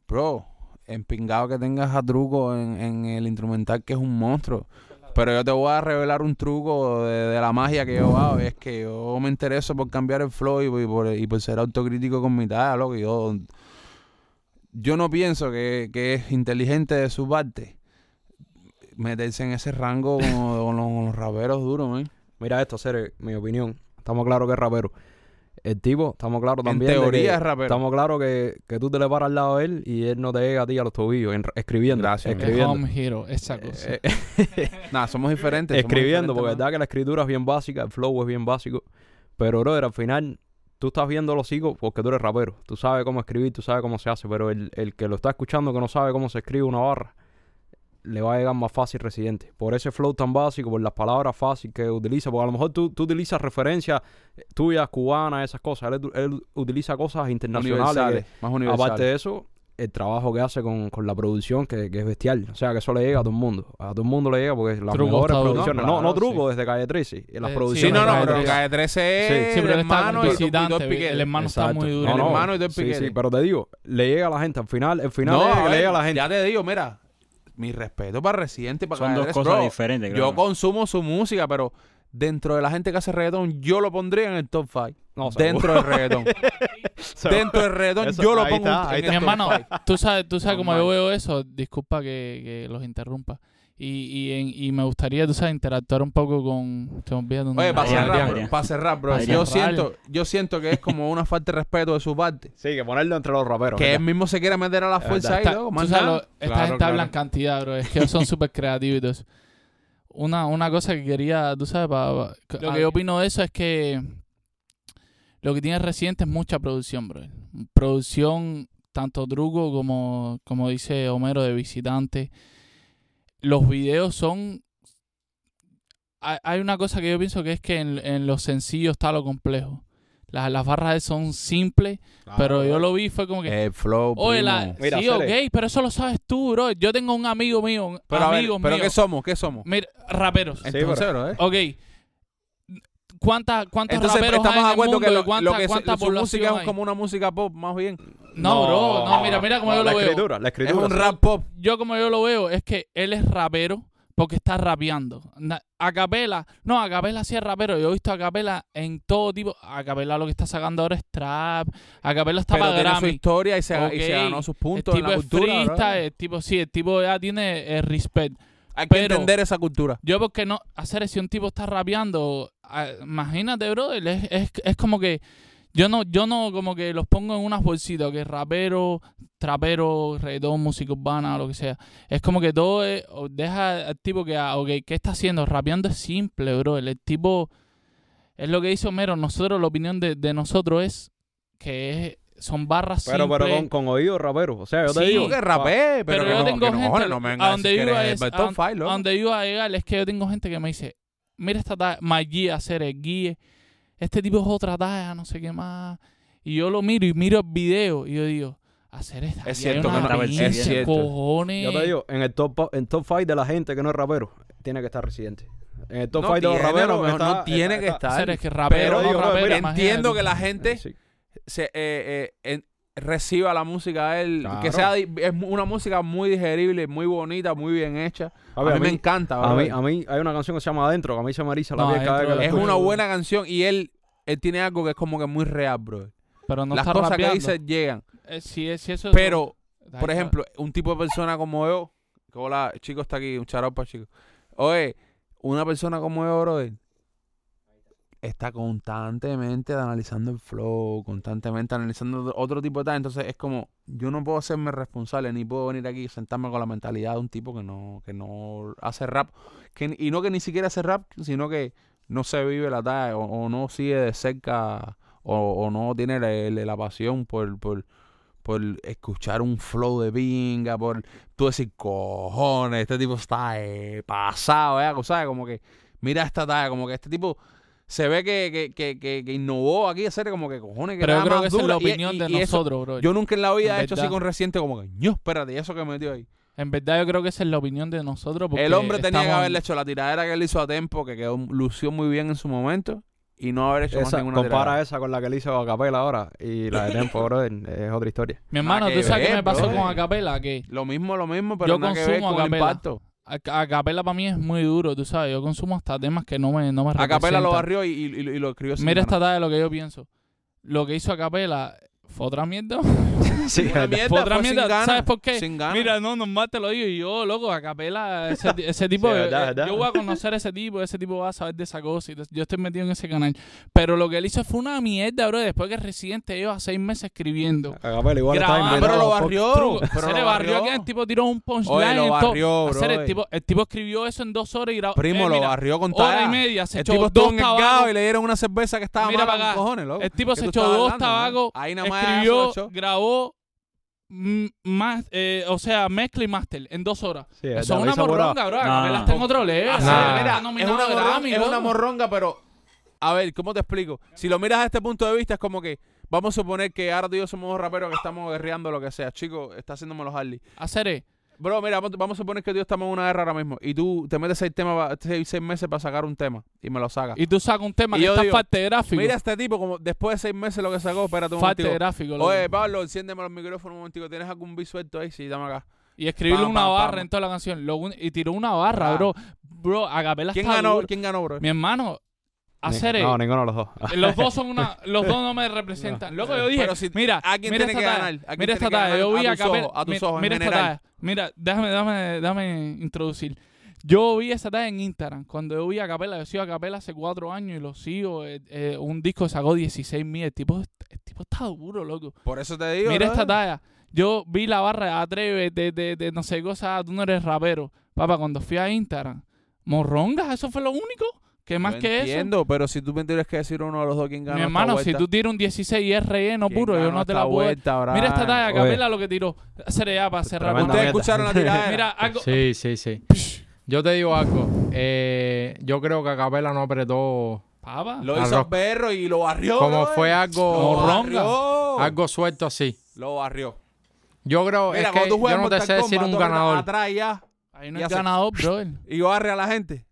Bro, empingado que tengas a truco en, el instrumental que es un monstruo. Pero yo te voy a revelar un truco de, la magia que yo hago. es que yo me intereso por cambiar el flow y, por- ser autocrítico con mi tarea, loco. Yo, yo no pienso que, es inteligente de su parte meterse en ese rango con, con los, con los raperos duros, man. Mira esto, Cere, mi opinión. Estamos claros que es rapero. El tipo, estamos claros En también. de teoría que- es rapero. Estamos claros que, que tú te le paras al lado de él y él no te llega a ti a los tobillos, en- escribiendo. Gracias, Es escribiendo. home hero, esa cosa. Eh, eh, (laughs) Nah, somos diferentes. somos escribiendo, diferentes, porque es verdad que la escritura es bien básica, el flow es bien básico. Pero, brother, al final, tú estás viendo los higos porque tú eres rapero. Tú sabes cómo escribir, tú sabes cómo se hace, pero el, el que lo está escuchando que no sabe cómo se escribe una barra, le va a llegar más fácil residente. Por ese flow tan básico, por las palabras fáciles que utiliza, porque a lo mejor tú, tú utilizas referencias tuyas, cubanas, esas cosas. Él, él utiliza cosas internacionales. Universales, más que- universales. aparte de eso, el trabajo que hace con, con la producción, que, que es bestial. O sea, que eso le llega a todo el mundo. A todo el mundo le llega porque las Truco mejores producciones. No, No, no, truco, desde Calle 13. y Las Eh, producciones. Sí, no, no, pero. Calle 13 es Sí, Sí, pero el está hermano y el ve, El hermano está muy duro. No, el no. hermano y Sí, sí, pero te digo, le llega a la gente. Al final, el final No, le ver, llega a la gente. Ya te digo, mira, mi respeto para Residente y para Son dos 13, cosas bro. diferentes, Yo consumo su música, pero dentro de la gente que hace reggaetón, yo lo pondría en el top 5. No, seguro. dentro del reggaetón. (laughs) dentro del reggaetón, Eso- yo lo pongo está, en Mi el top hermano, 5. tú sabes, tú sabes cómo yo veo eso. Disculpa que, que los interrumpa. Y, y, en- y me gustaría, tú sabes, interactuar un poco con... Oye, para cerrar, para cerrar, bro. Adrián. Yo siento, yo siento que es como una falta de respeto de su parte. Sí, que ponerlo entre los raperos. Que ¿verdad? él mismo se quiera meter a la fuerza ahí, tú más sabes, nada. lo- esta Claro, gente claro. habla en cantidad, bro. Es que ellos son (laughs) súper creativos y todo eso. Una, una cosa que quería, tú sabes, lo que yo opino de eso es que lo que tiene Residente es mucha producción, bro. Producción, tanto truco como, como dice Homero, de visitante. Los videos son... Hay, una cosa que yo pienso que es que en, en los sencillos está lo complejo. Las, las barras son simples, pero yo lo vi y fue como que... El flow, Oye, la, Mira, sí, Cele. ok, pero eso lo sabes tú, bro. Yo tengo un amigo mío, Pero a ver, amigos ¿pero míos. qué somos? ¿Qué somos? Mira, raperos. Entonces, bro, ¿eh? Ok. ¿Cuánta, ¿Cuántos Entonces, raperos estamos hay de en el acuerdo mundo que y lo, cuánta, lo que cuánta su, su población música es hay? como una música pop, más bien. No, bro. No, mira, mira cómo yo la lo veo. escritura, la Es escritura. un sí. rap pop. Yo como yo lo veo es que él es rapero porque está rapeando. Na- A capela, no, a capela sí es rapero. Yo he visto a capela en todo tipo. A capela lo que está sacando ahora es trap. A capela está Pero para tiene su Grammy. historia y se, y se ganó sus El puntos en tipo la es cultura. bro. freestyle, el tipo, sí, el tipo ya tiene el respect. Hay que pero- entender esa cultura. Yo porque no, hacer si un tipo está rapeando, imagínate, bro, es, es, es como que yo no, yo no como que los pongo en unas bolsitas, que rapero, trapero, reggaetón, música urbana, lo que sea. Es como que todo es, deja al tipo que, ah, ok, ¿qué está haciendo? Rapeando es simple, bro. El, tipo, es lo que dice Homero. Nosotros, la opinión de, de nosotros es que es, son barras Pero, simples. pero con, con oído rapero. O sea, yo te Sí. digo. Que rapé, pero, Pero que yo no, tengo que no, gente cojones, no me a vengas a donde iba es a, donde iba a llegar es que yo tengo gente que me dice mira esta talla hacer el guíe este tipo es otra talla no sé qué más y yo lo miro y miro el video y yo digo hacer esta Es cierto, que pinche versión. Es cierto. cojones Yo te digo, en el top en top 5 de la gente que no es rapero, tiene que estar residente. En el top No 5 de los raperos, mejor está- no tiene está- que está- estar. hacer es que rapero Pero no digo, rapero mira, Entiendo que la gente Sí. se, eh, eh, en- reciba la música de él, Claro. que sea es una música muy digerible, muy bonita, muy bien hecha. A, ver, mí, me encanta. A mí, a mí hay una canción que se llama Adentro, que a mí se me eriza la No, piel cada vez que Adentro la es escucho. una buena canción y él, él tiene algo que es como que muy real, bro. pero no Las está cosas rapeando. que dice llegan. Eh, si, es- si eso Pero, por ejemplo, un tipo de persona como yo, que hola, chico está aquí, un charao para chico. Oye, una persona como yo, brother, está constantemente analizando el flow, constantemente analizando otro tipo de tal. Entonces es como, yo no puedo hacerme responsable, ni puedo venir aquí y sentarme con la mentalidad de un tipo que no, que no hace rap. Que, y no que ni siquiera hace rap, sino que no se vive la talla o, no sigue de cerca o, o no tiene la, la- la pasión por, por, por escuchar un flow de pinga, por tú decir, cojones, este tipo está eh, pasado, ¿eh? ¿sabes? Como que, mira esta talla, como que este tipo se ve que, que, que, que, que innovó aquí, hacer como que cojones, que pero yo creo más que esa es la. Y- opinión y- de y eso- nosotros bro yo nunca en la vida En he hecho así con reciente como que, no, espérate, ¿y eso que metió ahí? en verdad yo creo que esa es la opinión de nosotros porque El hombre tenía que haberle hecho la tiradera que él hizo a Tempo, que quedó, lució muy bien en su momento, y no haber hecho más Esa, ninguna compara tiradera. esa con la que le hizo a Capela ahora y la de Tempo, brother, es otra historia. mi hermano Nada tú sabes qué me pasó con Acapela que Lo mismo, lo mismo, pero Yo nada que ver consumo con el impacto. A, a capela para mí es muy duro, tú sabes. Yo consumo hasta temas que no me, no me A Capela lo barrió y, y- y- y lo escribió Mira esta talla de lo que yo pienso. Lo que hizo a capela fue otra mierda. (laughs) (laughs) sí, Una mierda, Fue otra fue sin mierda. ganas, ¿Sabes por qué? Sin ganas. Mira, no, normal te lo digo. Y yo, loco, a capela, ese, (laughs) ese tipo. Sí, eh, verdad, eh, verdad. Yo voy a conocer a ese tipo, ese tipo va a saber de esa cosa. y yo estoy metido en ese canal. Pero lo que él hizo fue una mierda, bro. Después que Residente lleva seis meses escribiendo. a Capela igual está Grabando. Pero lo barrió. Truco. pero se lo le barrió que el tipo tiró un punchline. Oye, lo barrió, Hacer el bro. tipo, el tipo escribió eso en dos horas y grabó. Primo, eh, lo mira, barrió con Hora y media. Se El echó tipo estuvo dos en el gao tabacos. y le dieron una cerveza que estaba Mira mala para con acá. cojones, loco. El tipo ¿Qué se echó dos tabacos, Ahí nada más escribió, grabó más, eh, o sea, mezcla y master en dos horas. Sí, Eso es una morronga, bro. No, Capela no. está en otro level. Ah, o sea, sí, está mira, es nominado una, a morronga, Grammy, es una morronga, pero a ver, ¿cómo te explico? Si lo miras a este punto de vista es como que vamos a suponer que ahora tú y yo somos dos raperos que estamos guerreando lo que sea. Chico, está haciéndome los Harley. Hacer eh, Bro, mira, vamos a suponer que yo estamos en una guerra ahora mismo y tú te metes seis, temas, seis, seis meses para sacar un tema y me lo sacas. y tú sacas un tema Y que está digo, falta de gráfico. Mira este tipo, como después de seis meses lo que sacó, espérate un falta de gráfico. loco. Oye, Pablo, enciéndeme los micrófonos un momentico. ¿Tienes algún beat suelto ahí? Sí, dame acá. y escribirle pam, una pam, barra pam. en toda la canción. Lo un- y tiró una barra, Ah. bro. Bro, a Capela ¿Quién ganó, duro. ¿Quién ganó, bro? Mi hermano, hacer eh, No, ninguno de los dos. Los dos son una, (laughs) los dos no me representan. Loco, yo dije, Pero si mira, mira tiene esta alguien mira esta talla, yo vi a a tus ojos, a tus mi- ojos en mira esta general. Mira, déjame, déjame, déjame introducir. Yo vi esa talla en Instagram. Cuando yo vi a Capela, yo sigo a Capela hace cuatro años y lo sigo. eh, eh, un disco sacó 16 mil. El tipo, el tipo está duro, loco. Por eso te digo. Mira esta talla. Yo vi la barra Atreve de, de, de no sé cosa, tú no eres rapero. Papá, cuando fui a Instagram, morrongas, eso fue lo único. ¿Qué más Yo que eso? entiendo, pero si tú me tienes que decir uno de los dos quién gana. Mi esta hermano, si vuelta, tú tiras un 16 y es relleno ¿quién puro, yo no te la puedo. vuelta, Mira esta talla. Capela lo que tiró. Hacer ya para cerrar. Tremenda Ustedes mierda. escucharon la tiradera. (laughs) Mira, algo. Sí, sí, sí. Yo te digo algo. eh, yo creo que Acapela no apretó Papa. Lo hizo perro y lo barrió. como fue algo, barrió. algo suelto así. Lo barrió. Yo creo, Mira, es que cuando tú yo juegas no te sé decir un ganador. Atrás ya. Ahí no sé. ganador, brother. (laughs) Y barre a la gente.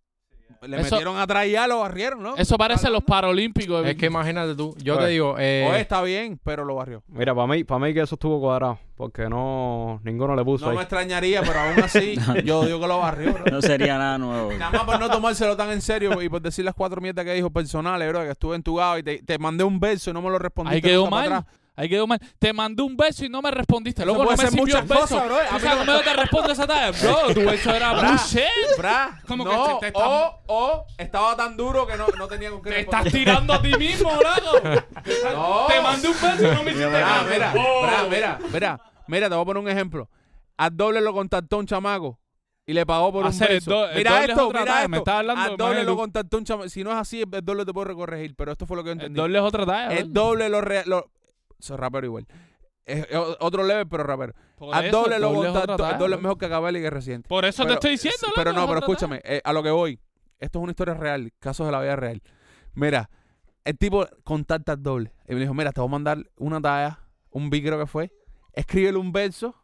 Le Eso- metieron atrás y ya lo barrieron, ¿no? Eso parece los Paralímpicos. Es que imagínate tú, yo Oye, te digo, eh, Oye, está bien, pero lo barrió. Mira, para mí, para mí que eso estuvo cuadrado, porque no ninguno le puso No ahí. me extrañaría, pero aún así, (laughs) yo digo que lo barrió, bro. No sería nada nuevo. Nada más por no tomárselo tan en serio y por decir las cuatro mierdas que dijo personales, bro, que estuve entugado y te, te mandé un beso y no me lo respondiste. Ahí quedó nunca para mal. atrás. Ahí quedó mal. Te mandé un beso y no me respondiste. Luego no me sirvió el beso. cosas, bro. A ¿Tú mí sabes no- yo te respondo esa talla? Bro, (laughs) tu beso era bullshit. Bra, Como que no, te está- o, o estaba tan duro que no, no tenía con qué Te responder. estás tirando a ti mismo, loco. (laughs) No. Te mandé un beso y no me hiciste nada. mira, Oh. mira, mira, mira, mira, te voy a poner un ejemplo. Al doble lo contactó un chamaco y le pagó por un Hacer el beso. do- el mira esto, otra mira talla, esto. me estás hablando Al doble lo contactó un chamaco. Si no es así, el doble te puede corregir, pero esto fue lo que yo El entendí. doble es otra talla. El doble lo, re- lo soy rapero igual. Es, es otro level, pero rapero. Por Al eso, doble lo doble es doble es mejor que Acabel y que reciente. Por eso te estoy diciendo, Pero no, pero escúchame, eh, a lo que voy. Esto es una historia real, casos de la vida real. Mira, el tipo contacta al doble. Y me dijo, mira, te voy a mandar una talla, un beat creo que fue. Escríbele un verso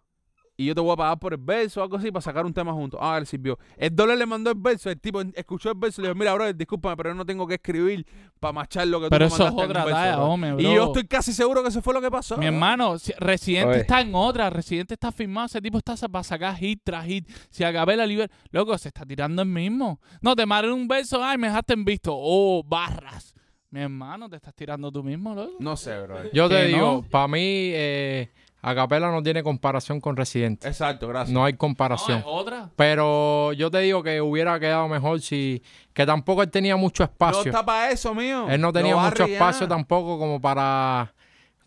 y yo te voy a pagar por el verso o algo así para sacar un tema juntos. Ah, le sirvió. El doble le mandó el verso, el tipo escuchó el verso y le dijo, mira, bro, discúlpame, pero yo no tengo que escribir para machar lo que Pero tú me eso es mandaste en otra un verso, talla, bro". hombre, bro. Y yo estoy casi seguro que eso fue lo que pasó. Mi bro. hermano, si- Residente Oye. está en otra. Residente está firmado. Ese tipo está para sacar hit tras hit. Si acabé la liber... Loco, se está tirando el mismo. No, te mandé un beso. Ay, me dejaste en visto. Oh, barras. Mi hermano, te estás tirando tú mismo, loco. No sé, bro. yo te digo, no. para mí, eh, Acapela no tiene comparación con Residente. Exacto, gracias. No hay No, comparación. es otra. Pero yo te digo que hubiera quedado mejor si... Que tampoco él tenía mucho No espacio. está para eso, mío. él no tenía mucho espacio tampoco como para...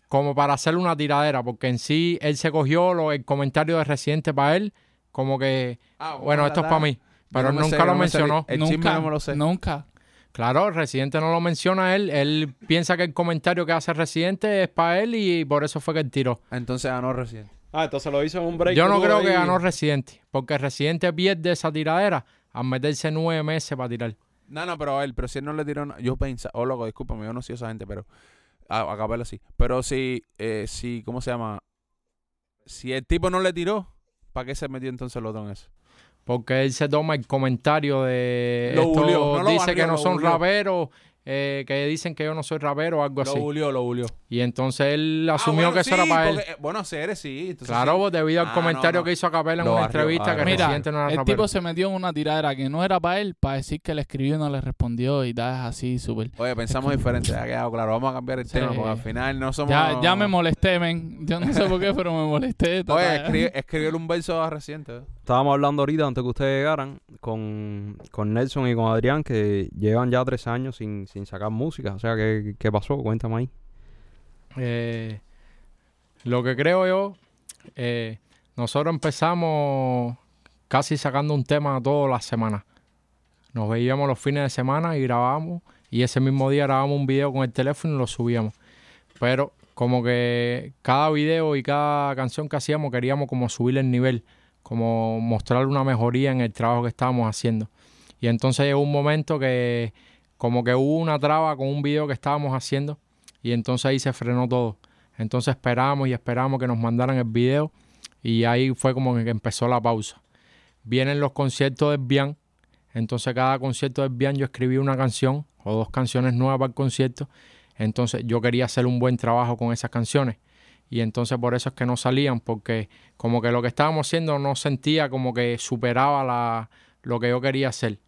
Como para hacerle una tiradera. Porque en sí, él se cogió lo, el comentario de Residente para él. Como que... Ah, Bueno, esto es para mí. Pero no me nunca sé, lo no mencionó. Nunca, no me lo sé. Nunca. Claro, Residente no lo menciona él. Él piensa que el comentario que hace Residente es para él y por eso fue que él tiró. Entonces ganó recién. Ah, entonces lo hizo en un break. Yo no creo que ganó Residente. Porque Residente pierde esa tiradera al meterse nueve meses para tirar. No, no, pero a él, pero si él no le tiró. Yo pensaba, oh, loco, discúlpame, yo no soy esa gente, pero. A, a Capela sí. Pero si, eh, si, ¿cómo se llama? Si el tipo no le tiró, ¿para qué se metió entonces el otro en eso? Porque él se toma el comentario de... Lo esto bulió, no lo dice barrió, que no son raperos, eh, que dicen que yo no soy rapero o algo Lo así. bulió, lo bulió. Y entonces él Ah, asumió bueno, que eso era para él. porque, eh, Bueno, Ceres sí. entonces Claro, sí. pues, debido al Ah, comentario no, no. que hizo Acapela en Lo una entrevista que barrió. Mira, no era el rapero. tipo se metió en una tiradera que no era para él, para decir que le escribió y no le respondió y da así súper. Oye, pensamos diferente, ya ha quedado claro. Vamos a cambiar el Sí. tema porque al final no somos. Ya, ya me molesté, men. Yo no sé por qué, pero me molesté. (laughs) Oye, talla. escribe, escribió un verso a reciente. ¿eh? Estábamos hablando ahorita, antes que ustedes llegaran, con, con Nelson y con Adrián, que llevan ya tres años sin, sin sacar música. O sea, ¿qué, pasó? Cuéntame ahí. Eh, lo que creo yo, eh, nosotros empezamos casi sacando un tema todas las semanas. Nos veíamos los fines de semana y grabábamos. Y ese mismo día grabábamos un video con el teléfono y lo subíamos. Pero como que cada video y cada canción que hacíamos queríamos como subir el nivel, como mostrar una mejoría en el trabajo que estábamos haciendo. Y entonces llegó un momento que como que hubo una traba con un video que estábamos haciendo y entonces ahí se frenó todo. Entonces esperamos y esperamos que nos mandaran el video y ahí fue como que empezó la pausa. Vienen los conciertos de Bian, entonces cada concierto de Bian yo escribí una canción o dos canciones nuevas para el concierto. Entonces yo quería hacer un buen trabajo con esas canciones y entonces por eso es que no salían porque como que lo que estábamos haciendo no sentía como que superaba la, lo que yo quería hacer.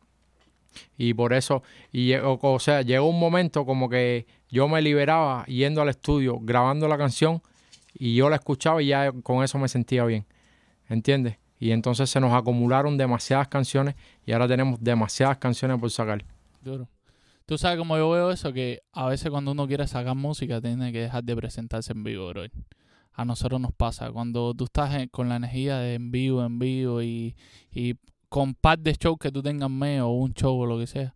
Y por eso, y, o, o sea, llegó un momento como que yo me liberaba yendo al estudio, grabando la canción, y yo la escuchaba y ya con eso me sentía bien. ¿Entiendes? Y entonces se nos acumularon demasiadas canciones y ahora tenemos demasiadas canciones por sacar. Duro. Tú sabes cómo yo veo eso, que a veces cuando uno quiere sacar música tiene que dejar de presentarse en vivo, bro. A nosotros nos pasa. Cuando tú estás con la energía de en vivo, en vivo y con par de shows que tú tengas mes o un show o lo que sea,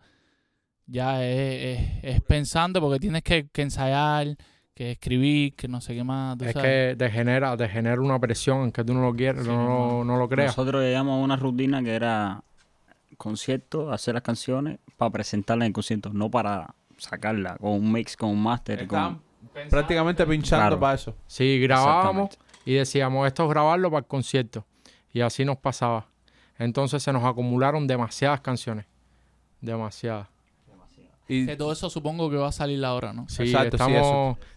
ya es, es- es pensando porque tienes que, que ensayar, que escribir, que no sé qué más. tú Es sabes. que te genera, te genera una presión aunque tú no lo quieras, Sí, no, lo- no. no lo creas. Nosotros llegamos a una rutina que era concierto, hacer las canciones para presentarlas en concierto, no para sacarla con un mix, con un Con... prácticamente pinchando Claro. para eso. Sí, grabábamos y decíamos, esto es grabarlo para el concierto. Y así nos pasaba. Entonces se nos acumularon demasiadas canciones. Demasiadas. Y Que todo eso supongo que va a salir ahora, ¿no? Sí, Exacto, sí,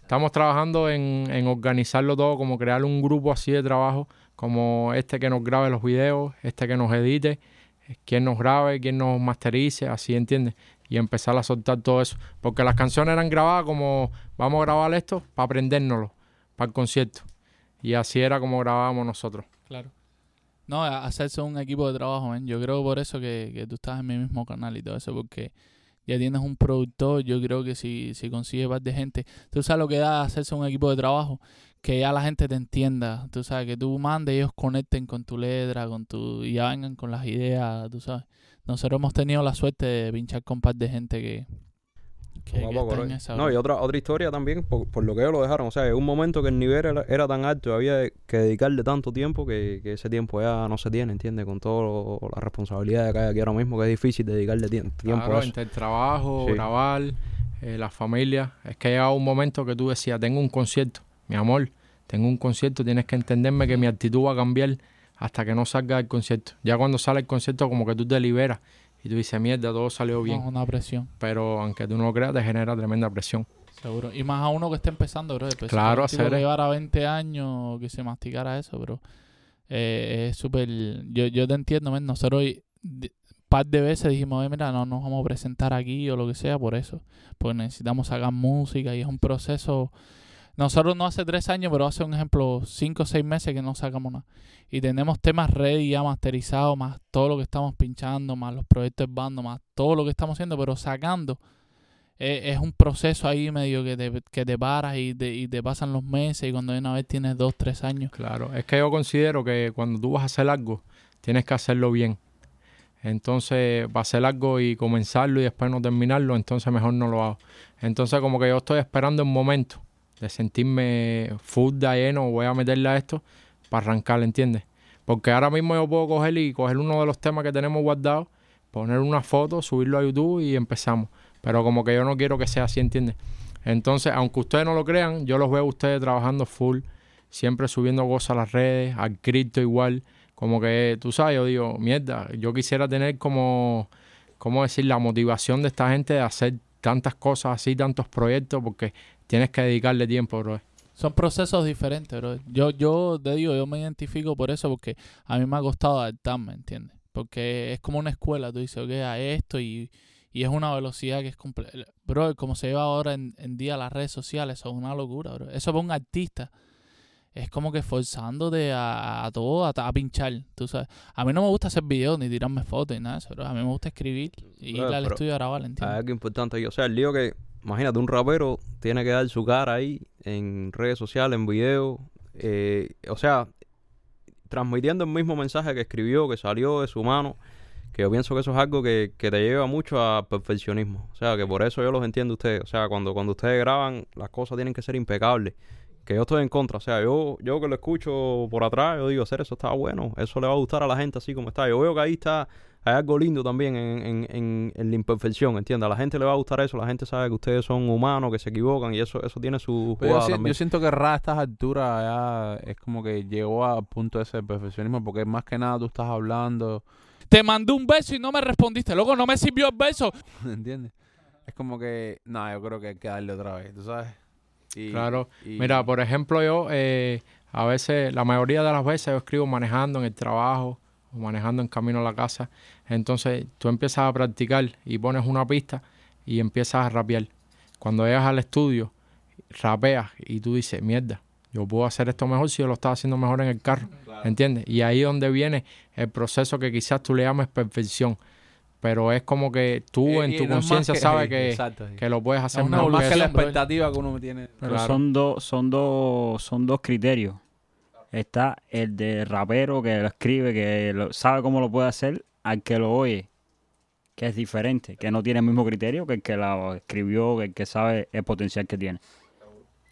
estamos trabajando en, en organizarlo todo, como crear un grupo así de trabajo, como este que nos grabe los videos, este que nos edite, quien nos grabe, quien nos masterice, así, ¿entiendes? Y empezar a soltar todo eso. Porque las canciones eran grabadas como, vamos a grabar esto para aprendérnoslo, para el concierto. Y así era como grabábamos nosotros. Claro. No, hacerse un equipo de trabajo, man. Yo creo por eso que, que tú estás en mi mismo canal y todo eso, porque ya tienes un productor. Yo creo que si, si consigues más de gente, tú sabes lo que da hacerse un equipo de trabajo, que ya la gente te entienda. Tú sabes, que tú mandes, ellos conecten con tu letra, con tu. y ya vengan con las ideas, tú sabes. Nosotros hemos tenido la suerte de pinchar con un par de gente que. Poco a poco, No, y otra, otra historia también, por, por lo que ellos lo dejaron. O sea, en un momento que el nivel era, era tan alto había que dedicarle tanto tiempo que, que ese tiempo ya no se tiene, ¿entiendes? Con todas las responsabilidades que hay aquí ahora mismo, que es difícil dedicarle tie- tiempo Claro, a eso. entre el trabajo, Sí. grabar, eh, la familia. Es que ha llegado un momento que tú decías, tengo un concierto, mi amor, tengo un concierto, tienes que entenderme que mi actitud va a cambiar hasta que no salga el concierto. Ya cuando sale el concierto como que tú te liberas y tú dices, mierda, todo salió bien. No, una presión, Pero aunque tú no creas, te genera tremenda presión. seguro. Y más a uno que está empezando, bro. Pues, Claro, tipo hacer- que llevara 20 años que se masticara eso, pero eh, es súper. Yo, yo te entiendo, men. Nosotros y- de- par de veces dijimos, "Oye, mira, no nos vamos a presentar aquí o lo que sea por eso. Porque necesitamos sacar música y es un proceso. Nosotros no hace tres años, pero hace un ejemplo, cinco o seis meses que no sacamos nada. Y tenemos temas ready ya masterizados, más todo lo que estamos pinchando, más los proyectos de bando, más todo lo que estamos haciendo, pero sacando. eh, es un proceso ahí medio que te, que te paras y te, y te pasan los meses y cuando una vez tienes dos, tres años. Claro, es que yo considero que cuando tú vas a hacer algo, tienes que hacerlo bien. Entonces, va a hacer algo y comenzarlo y después no terminarlo, entonces mejor no lo hago. Entonces, como que yo estoy esperando un momento de sentirme full de lleno, voy a meterle a esto para arrancar, ¿entiendes? Porque ahora mismo yo puedo coger y coger uno de los temas que tenemos guardados, poner una foto, subirlo a YouTube y empezamos. Pero como que yo no quiero que sea así, ¿entiendes? Entonces, aunque ustedes no lo crean, yo los veo a ustedes trabajando full, siempre subiendo cosas a las redes, al cripto igual. Como que, tú sabes, yo digo, mierda, yo quisiera tener como, ¿cómo decir? La motivación de esta gente de hacer tantas cosas así, tantos proyectos, porque tienes que dedicarle tiempo, bro. Son procesos diferentes, bro. Yo, yo te digo, yo me identifico por eso porque a mí me ha costado adaptarme, ¿entiendes? Porque es como una escuela, tú dices, ok, a esto y, y es una velocidad que es completa. Bro, como se lleva ahora en, en día las redes sociales, eso es una locura, bro. Eso para un artista es como que forzándote a, a todo, a, a pinchar, tú sabes. A mí no me gusta hacer videos ni tirarme fotos ni nada de eso, bro. A mí me gusta escribir y ir al estudio a grabar, Hay ¿entiendes? algo importante. O sea, el lío que, imagínate, un rapero tiene que dar su cara ahí en redes sociales, en video. eh, o sea, transmitiendo el mismo mensaje que escribió, que salió de su mano. Que yo pienso que eso es algo que, que te lleva mucho a perfeccionismo. O sea, que por eso yo los entiendo a ustedes. O sea, cuando, cuando ustedes graban, las cosas tienen que ser impecables. Que yo estoy en contra. O sea, yo, yo que lo escucho por atrás, yo digo, hacer eso está bueno. Eso le va a gustar a la gente así como está. Yo veo que ahí está hay algo lindo también en, en, en, en la imperfección, ¿entiendes? A la gente le va a gustar eso, la gente sabe que ustedes son humanos, que se equivocan y eso eso tiene su Pero yo, jugada si- también. yo siento que Ra a estas alturas ya es como que llegó al punto ese de perfeccionismo porque más que nada tú estás hablando, Te mandé un beso y no me respondiste. Loco, no me sirvió el beso. (laughs) ¿entiendes? Es como que, no, yo creo que hay que darle otra vez, ¿tú sabes? Y- Claro. y- Mira, por ejemplo, yo eh, a veces, la mayoría de las veces yo escribo manejando en el trabajo o manejando en camino a la casa. Entonces tú empiezas a practicar y pones una pista y empiezas a rapear. Cuando llegas al estudio, rapeas y tú dices, mierda, yo puedo hacer esto mejor si yo lo estaba haciendo mejor en el carro, ¿entiendes? Y ahí es donde viene el proceso que quizás tú le llames perfección, pero es como que tú Y- en y tu no conciencia sabes que, (laughs) exacto, sí. que lo puedes hacer Es una mejor. más que que la expectativa que uno tiene. Pero Claro. son dos, son dos, son dos criterios. Está el de rapero que lo escribe, que lo- sabe cómo lo puede hacer, al que lo oye, que es diferente, que no tiene el mismo criterio que el que lo escribió, que el que sabe el potencial que tiene.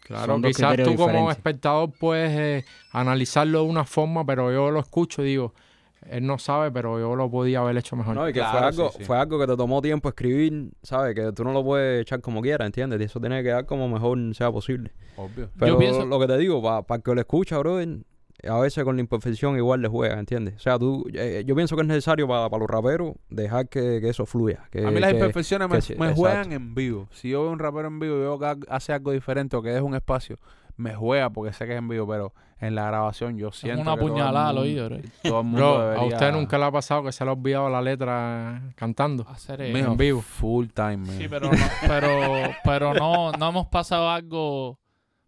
Claro, quizás tú como diferentes. espectador puedes eh, analizarlo de una forma, pero yo lo escucho y digo, él no sabe, pero yo lo podía haber hecho mejor. No, y que fue, algo, sí, sí. fue algo que te tomó tiempo escribir, ¿sabes? Que tú no lo puedes echar como quieras, ¿entiendes? Y eso tiene que dar como mejor sea posible. Obvio. Pero pienso- lo que te digo, para el que lo escucha, brother, a veces con la imperfección igual le juega, ¿entiendes? O sea, tú, eh, yo pienso que es necesario para los raperos dejar que, que eso fluya. Que, A mí las que- imperfecciones me, exacto. juegan en vivo. Si yo veo un rapero en vivo y veo que ha- hace algo diferente o que deja un espacio, me juega porque sé que es en vivo, pero en la grabación yo Es siento una que puñalada al oído, bro. Todo el mundo Bro, a usted nunca le ha pasado que se le ha olvidado la letra cantando. Hacer eh, en vivo. Full time, man. Sí, pero no, pero, pero no, no hemos pasado algo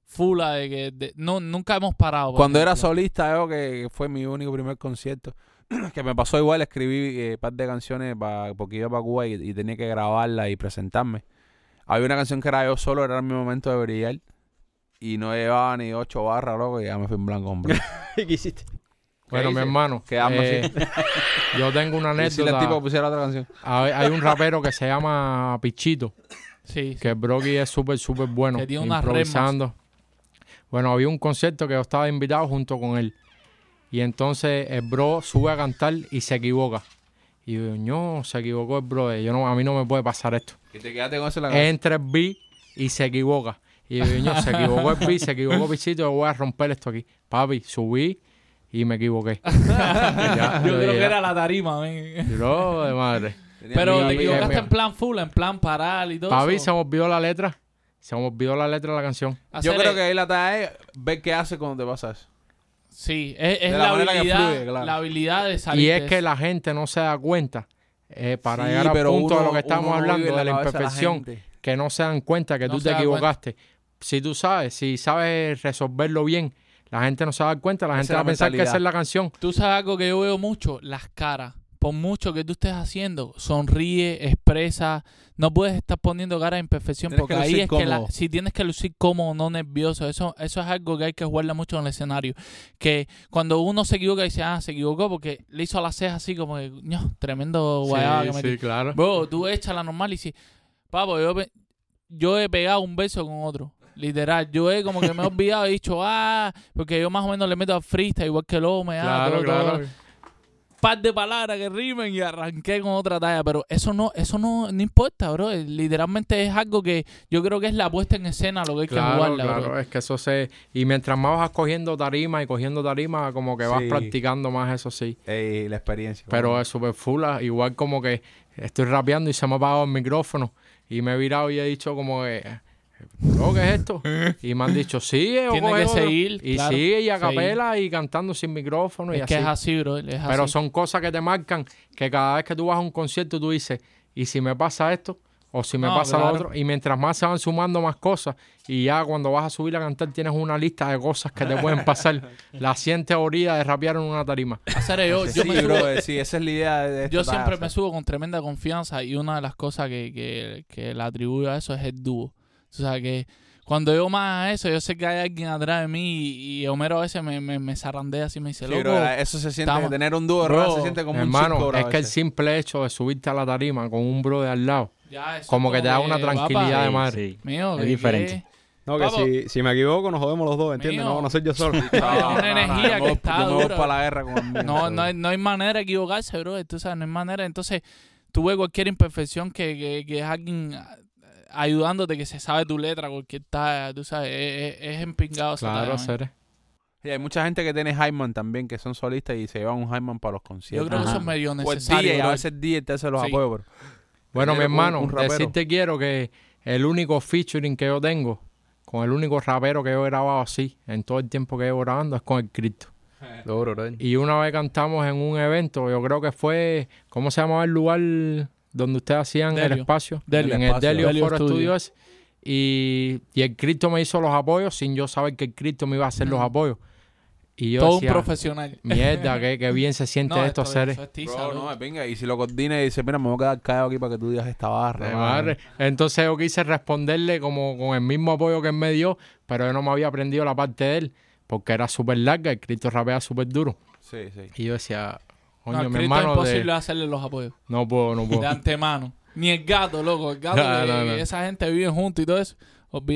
fula de que de- no, nunca hemos parado. Cuando era solista, yo que fue mi único primer concierto, (clears throat) que me pasó igual, escribí eh, par de canciones pa- porque iba para Cuba y, y tenía que grabarla y presentarme. Había una canción que era yo solo, era mi momento de brillar. Y no llevaba ni ocho barras, loco, y ya me fui en blanco, hombre. (laughs) ¿Qué hiciste? Bueno, mi hermano, Quedamos eh, (laughs) yo tengo una Y si el anécdota. tipo pusiera otra canción. Hay, hay un rapero que se llama Pichito, Sí, sí. que Brocky es súper, súper bueno. Que tiene unas improvisando. Bueno, había un concierto que yo estaba invitado junto con él. Y entonces el bro sube a cantar y se equivoca. Y yo, no, se equivocó el bro. Yo no, a mí no me puede pasar esto. Y te quedaste con eso en la cabeza. Entra el beat y se equivoca. Y yo, "Ño, se equivocó el beat, se equivocó (laughs) Pichito, yo voy a romper esto aquí. Papi, subí y me equivoqué. Ya, (laughs) Yo creo que era la tarima. Bro, de madre. Tenía Pero te equivocaste en plan full, en plan parar y todo Papi, eso. se me olvidó la letra. Se me olvidó la letra de la canción. Yo creo el- que ahí la tarea es ver qué hace cuando te pasa eso. Sí, es, la, la habilidad, fluye, claro. la habilidad de salir Y es que la gente no se da cuenta eh, para Sí, llegar al pero punto de lo que estamos hablando vive de la imperfección, que no se dan cuenta que No tú te cuenta. equivocaste. Si tú sabes, si sabes resolverlo bien, la gente no se va a dar cuenta, la gente va la a pensar que esa es la canción. Tú sabes algo que yo veo mucho, las caras. Por mucho que tú estés haciendo, sonríe, expresa. No puedes estar poniendo cara de imperfección Tienes porque que ahí es que la, si tienes que lucir cómodo, no nervioso. Eso, eso es algo que hay que jugarle mucho en el escenario. Que cuando uno se equivoca, dice, ah, se equivocó porque le hizo las cejas así como que, "Ño, tremendo guayaba que metí". claro. Bro, tú echas la normal y si, papo, yo, yo he pegado un beso con otro. Literal, yo he como que me he olvidado y he dicho, ah, porque yo más o menos le meto a freestyle igual que el hombre, ah, Claro, todo, todo. Par de palabras que rimen y arranqué con otra talla, pero eso no, eso no, no importa, bro. Literalmente es algo que yo creo que es la puesta en escena lo que hay que Claro, jugarla, claro, bro. es que eso se... Y mientras más vas cogiendo tarima y cogiendo tarima, como que vas Sí. practicando más, eso sí. Ey, la experiencia. Pero es súper full, ah, igual como que estoy rapeando y se me ha apagado el micrófono y me he virado y he dicho como que, bro, ¿qué es esto? Y me han dicho, sigue o (laughs) Tiene que otro". seguir, Y claro, sigue y a seguir. capela y cantando sin micrófono y es así. que es así, bro. Es Pero así. son cosas que te marcan que cada vez que tú vas a un concierto tú dices, ¿y si me pasa esto? O si me No, pasa claro. lo otro. Y mientras más se van sumando más cosas y ya cuando vas a subir a cantar tienes una lista de cosas que te pueden pasar. (laughs) (laughs) la 100 teorías de rapear en una tarima. Hacer yo, yo sí, me subo- bro, sí, esa es la idea de Yo siempre me subo con tremenda confianza y una de las cosas que, que, que le atribuyo a eso es el dúo. O sea, que cuando yo más a eso, yo sé que hay alguien atrás de mí y, y Homero a veces me, me, me zarandea así y me dice, Sí, loco, bro, eso se siente, estamos- tener un dúo de Bro, se siente como Hermano, un circo, es que el simple hecho de subirte a la tarima con un bro de al lado, ya, eso como que te da una papá, tranquilidad de Sí, madre. sí. Mío, Es que- diferente. No, que Papo. si, si me equivoco nos jodemos los dos, ¿entiendes? Mío. No, no soy yo solo. (laughs) que- una energía que está yo me voy dura. para la guerra con el mío, No, no, hay, no hay manera de equivocarse, bro. Tú sabes, no hay manera. Entonces, tú ves cualquier imperfección que, que, que es alguien ayudándote, que se sabe tu letra, cualquier talla, tú sabes, es, es, es empingado Claro. Cere. Y hay mucha gente que tiene Hyman también, que son solistas y se llevan un Hyman para los Yo conciertos. creo que Ajá. eso es medio el necesario. DJ, a veces DJ te hace los Sí. apoyos, bro. Bueno, mi un- hermano, un rapero. decirte quiero que el único featuring que yo tengo con el único rapero que yo he grabado así en todo el tiempo que llevo grabando es con el Cristo. Y una vez cantamos en un evento, yo creo que fue, ¿cómo se llamaba el lugar donde ustedes hacían el espacio? Delio. En el Espacio. Delio, Delio Foro Studio. Studios. y, y el Cristo me hizo los apoyos sin yo saber que el Cristo me iba a hacer los apoyos. Y yo Todo decía, un profesional. mierda, (laughs) qué, qué bien se siente No, esto esto- hacer. es Bro, no, venga, y si lo coordina y dice, mira, me voy a quedar callado aquí para que tú digas esta barra. De mano". madre. Entonces yo quise responderle como con el mismo apoyo que él me dio, pero yo no me había aprendido la parte de él, porque era súper larga, el Cristo rapea súper duro. Sí, sí. Y yo decía, coño, No, mi Cristo es hermano, imposible de- hacerle los apoyos. no puedo, no De puedo. antemano. Ni el gato, loco. El gato, (laughs) No, que no, no. esa gente vive juntos y todo eso.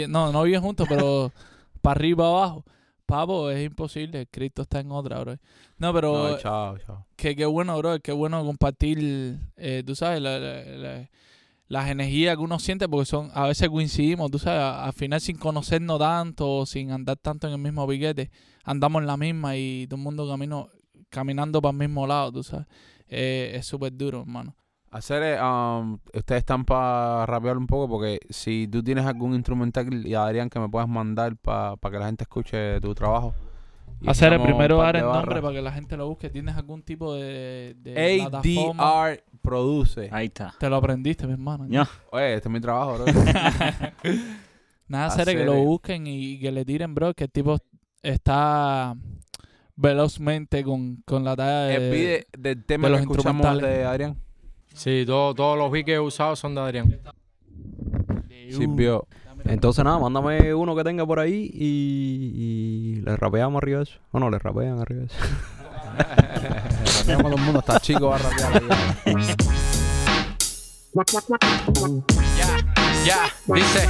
No, no viven juntos, pero (laughs) para arriba, abajo. Papo, es imposible. Cristo está en otra, bro. No, pero chao, chao. que qué bueno, bro. Qué bueno compartir, eh, tú sabes, la- la- la- las energías que uno siente, porque son a veces coincidimos, tú sabes, al final sin conocernos tanto, sin andar tanto en el mismo piquete, andamos en la misma y todo el mundo camino, caminando para el mismo lado, tú sabes. Eh, es súper duro, hermano. Hacer, eh, um, ustedes están para rapear un poco porque si tú tienes algún instrumental y Adrián que me puedas mandar para que la gente escuche tu trabajo. Hacer el primero dar el nombre para que la gente lo busque. ¿Tienes algún tipo de, de plataforma? ADR produce. Ahí está. Te lo aprendiste, mi hermano. Ya. Oye, este es mi trabajo, bro. (laughs) Nada, hacer que lo eh. busquen y que le tiren, bro, que el tipo está velozmente con, con la talla el de... del tema de que los escuchamos instrumentales. de Adrián. Sí, todo- todos los beats que he usado son de Adrián. Sirvió. Entonces nada, mándame uno que tenga por ahí y, y le rapeamos arriba de eso. O no, le rapean arriba de eso. Rapeamos con todo el mundo, hasta chico va a rapear. ahí. (laughs) (laughs) Ya, dice,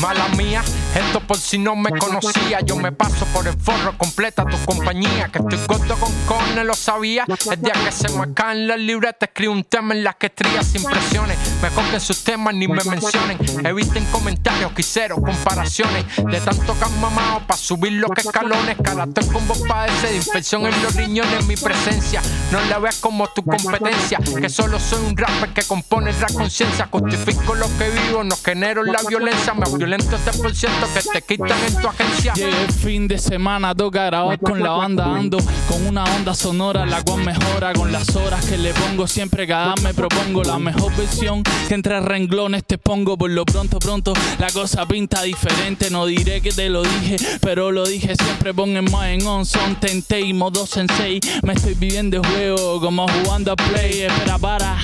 mala mía, esto por si no me conocía, yo me paso por el forro, completa tu compañía, que estoy corto con corne, lo sabía, el día que se me caen las libretas, escribo un tema en las que estrías sin presiones, me cogen sus temas ni me mencionen, eviten comentarios, quiseros, comparaciones, de tanto que han mamado para subir los que escalones, estoy con vos padece de infección en los riñones, mi presencia, no la veas como tu competencia, que solo soy un rapper que compone la conciencia, justifico lo que vivo, no genero la violencia, me violento este por ciento que te quitan en tu agencia. Llega el fin de semana, toca grabar con la banda ando. Con una onda sonora, la cual mejora. Con las horas que le pongo siempre cada me propongo La mejor versión. Que entre renglones te pongo Por lo pronto, pronto, la cosa pinta diferente. No diré que te lo dije, pero lo dije siempre. Pon en más en on, son tente y modo sensei. Me estoy viviendo juego como jugando a play. Espera, para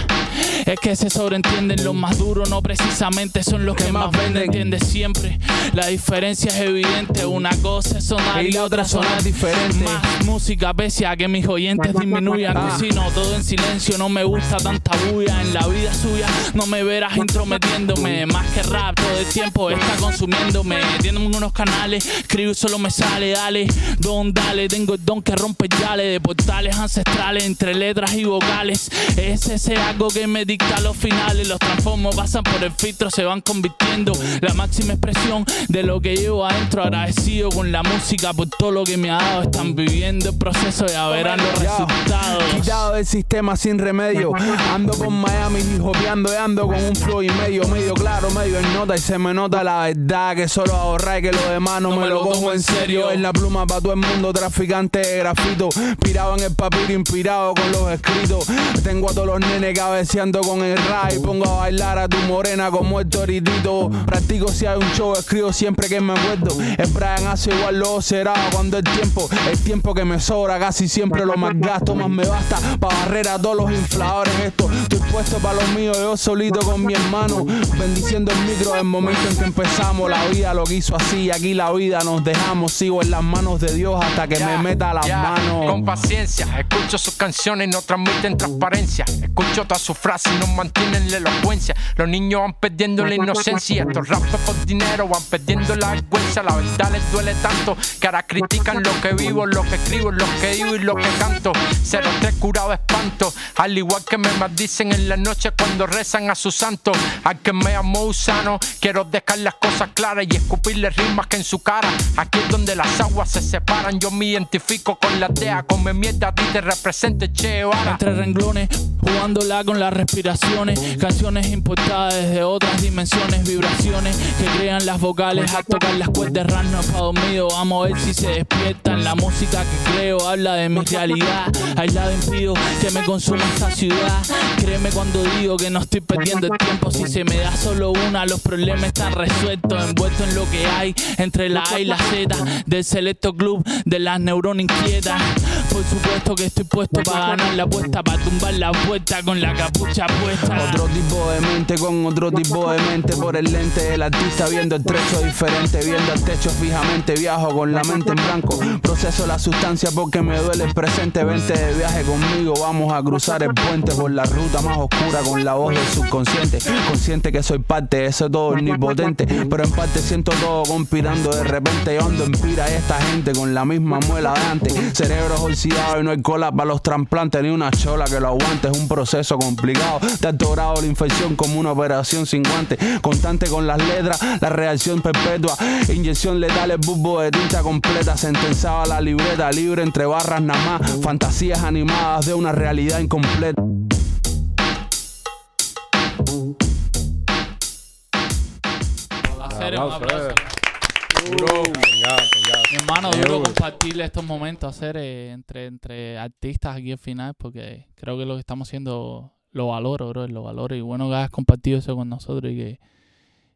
es que se sobreentienden los más duros, no precisamente son los que más venden, entiendes siempre. La diferencia es evidente, una cosa es sonar y la otra sonar diferente. Más música pese a que mis oyentes disminuyan, cocino todo en silencio, no me gusta tanta bulla en la vida suya, no me verás intrometiéndome, más que rap todo el tiempo está consumiéndome, tienen unos canales, escribo y solo me sale, dale, don, dale, tengo el don que rompe yale de portales ancestrales entre letras y vocales, es ese algo que me dicta los finales, los transformo, pasan por el filtro, se van convirtiendo, la máxima expresión de lo que llevo adentro, agradecido con la música por todo lo que me ha dado, están viviendo el proceso, ya verán los resultados. Quitado del sistema sin remedio. Ando por Miami y jopeando y ando con un flow y medio, medio claro, medio en nota. Y se me nota la verdad que solo ahorrar y que lo demás no, me, lo cojo en serio. En la pluma para todo el mundo, traficante de grafito. Pirado en el papiro, inspirado con los escritos. Tengo a todos los nenes cabeceando con el ray. Pongo a bailar a tu morena como el toritito. Practico si hay un show, escribo siempre que me acuerdo. El Brian hace igual lo será cuando el tiempo, el tiempo que me sobra, casi siempre lo más gasto, más me basta para barrer a todos los infladores. Esto, estoy puesto para los míos, yo solito con mi hermano, bendiciendo el micro el momento en que empezamos. La vida lo quiso así, aquí la vida nos dejamos. Sigo en las manos de Dios hasta que me meta las manos. Con paciencia, escucho sus canciones y no transmiten transparencia. Escucho todas sus frases y no mantienen la elocuencia. Los niños van perdiendo la inocencia. Estos rappers por dinero van perdiendo la vergüenza. La verdad les duele tanto que ahora critican lo que vivo, lo que escribo, lo que digo y lo que canto. 03 curado de espanto, al igual que me maldicen en la noche cuando rezan a su santo. Al que me amó usano, quiero dejar las cosas claras y escupirle rimas que en su cara. Aquí es donde las aguas se separan. Yo me identifico con la DEA, come mierda a ti te represente Che. Entre renglones, jugándola con las respiraciones, canciones importadas desde otras dimensiones, vibraciones que crean las vocales al tocar las cuerdas rap no es pa' dormido, vamos a ver si se despiertan, la música que creo habla de mi realidad, aislado impido que me consuma esta ciudad, créeme cuando digo que no estoy perdiendo el tiempo, si se me da solo una, los problemas están resueltos, envueltos en lo que hay, entre la A y la Z, del selecto club de las neuronas inquietas, por supuesto que estoy puesto para ganar la apuesta, para tumbar la puerta con la capucha Otro tipo de mente con otro tipo de mente. Por el lente del artista viendo el trecho diferente, viendo el techo fijamente, viajo con la mente en blanco, proceso la sustancia porque me duele el presente, vente de viaje conmigo, vamos a cruzar el puente. Por la ruta más oscura con la voz del subconsciente, consciente que soy parte de ese todo omnipotente, pero en parte siento todo conspirando de repente. Yo ando en pira y esta gente con la misma muela de antes, cerebros oxidados y no hay cola para los trasplantes. Ni una chola que lo aguante, es un proceso complicado, de alto grado la infección como una operación sin guante, constante con las letras, la reacción perpetua, inyección letal, el bulbo de tinta completa, sentenciaba la libreta, libre entre barras nada más, fantasías animadas de una realidad incompleta. Hacer un aplauso. Mi hermano, duro compartirle estos momentos, hacer eh, entre, entre artistas aquí al final, porque creo que lo que estamos haciendo lo valoro, bro, lo valoro. Y bueno que hayas compartido eso con nosotros y que,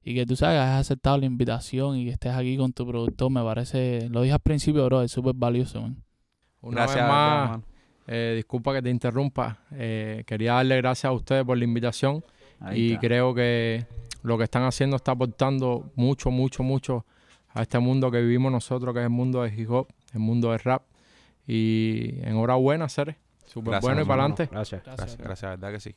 y que tú sabes, hayas aceptado la invitación y que estés aquí con tu productor, me parece, lo dije al principio, bro, es súper valioso, man. Una Gracias, vez más, hermano. eh, disculpa que te interrumpa. eh, quería darle gracias a ustedes por la invitación Ahí y está. creo que lo que están haciendo está aportando mucho, mucho, mucho a este mundo que vivimos nosotros, que es el mundo de hip hop, el mundo del rap. Y enhorabuena, Cere. Súper Gracias, bueno y para adelante. Gracias. Gracias, gracias, verdad que sí.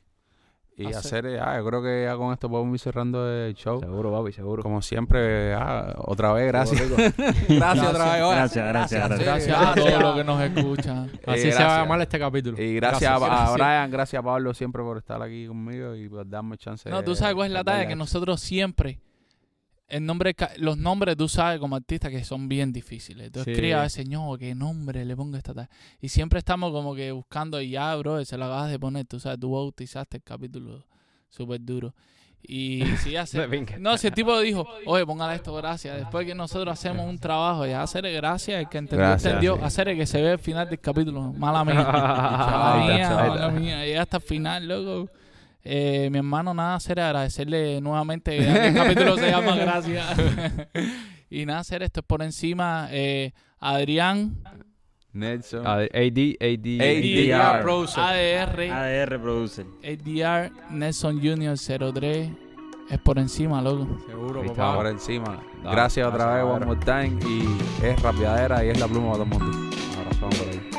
Y Hacer- hacer, ah, yo creo que ya con esto podemos ir cerrando el show. Seguro, papi, seguro. Como siempre, ah, otra vez, gracias. (laughs) Gracias otra vez. Gracias, gracias, gracias. Gracias a todos los que nos escuchan. (laughs) Así se va a llamar este capítulo. Y gracias, Gracias, a. Brian, gracias a Pablo siempre por estar aquí conmigo y por darme chance. No, tú sabes cuál es la darle que nosotros siempre, el nombre, los nombres tú sabes como artistas que son bien difíciles. Tú Sí. escribes a veces, no, qué nombre le pongo a esta talla. Y siempre estamos como que buscando, y ya, bro, se lo acabas de poner, tú sabes, tú bautizaste el capítulo súper duro. Y (laughs) si hace... No, si el tipo (laughs) dijo, oye, póngale esto, gracias. Después que nosotros hacemos un trabajo, ya hacerle gracias, el que entendió, Gracias, entendió. sí. Hacer que se ve el final del capítulo. Mala mía. (laughs) Mala mía, mala mía. Llega hasta el final, loco. Eh, mi hermano, nada, hacer agradecerle nuevamente. (laughs) El capítulo se llama Gracias. (laughs) y nada, hacer esto es por encima. Eh, Adrián, Nelson. AD, AD, AD, ADR. Producer. ADR, ADR Producer. ADR, Nelson Junior 03. Es por encima, loco. Seguro, Ahí Está por papá. encima. Dale, gracias otra vez, one more time. Y es rapiadera y es la pluma de todo el mundo. Un abrazo por ahí.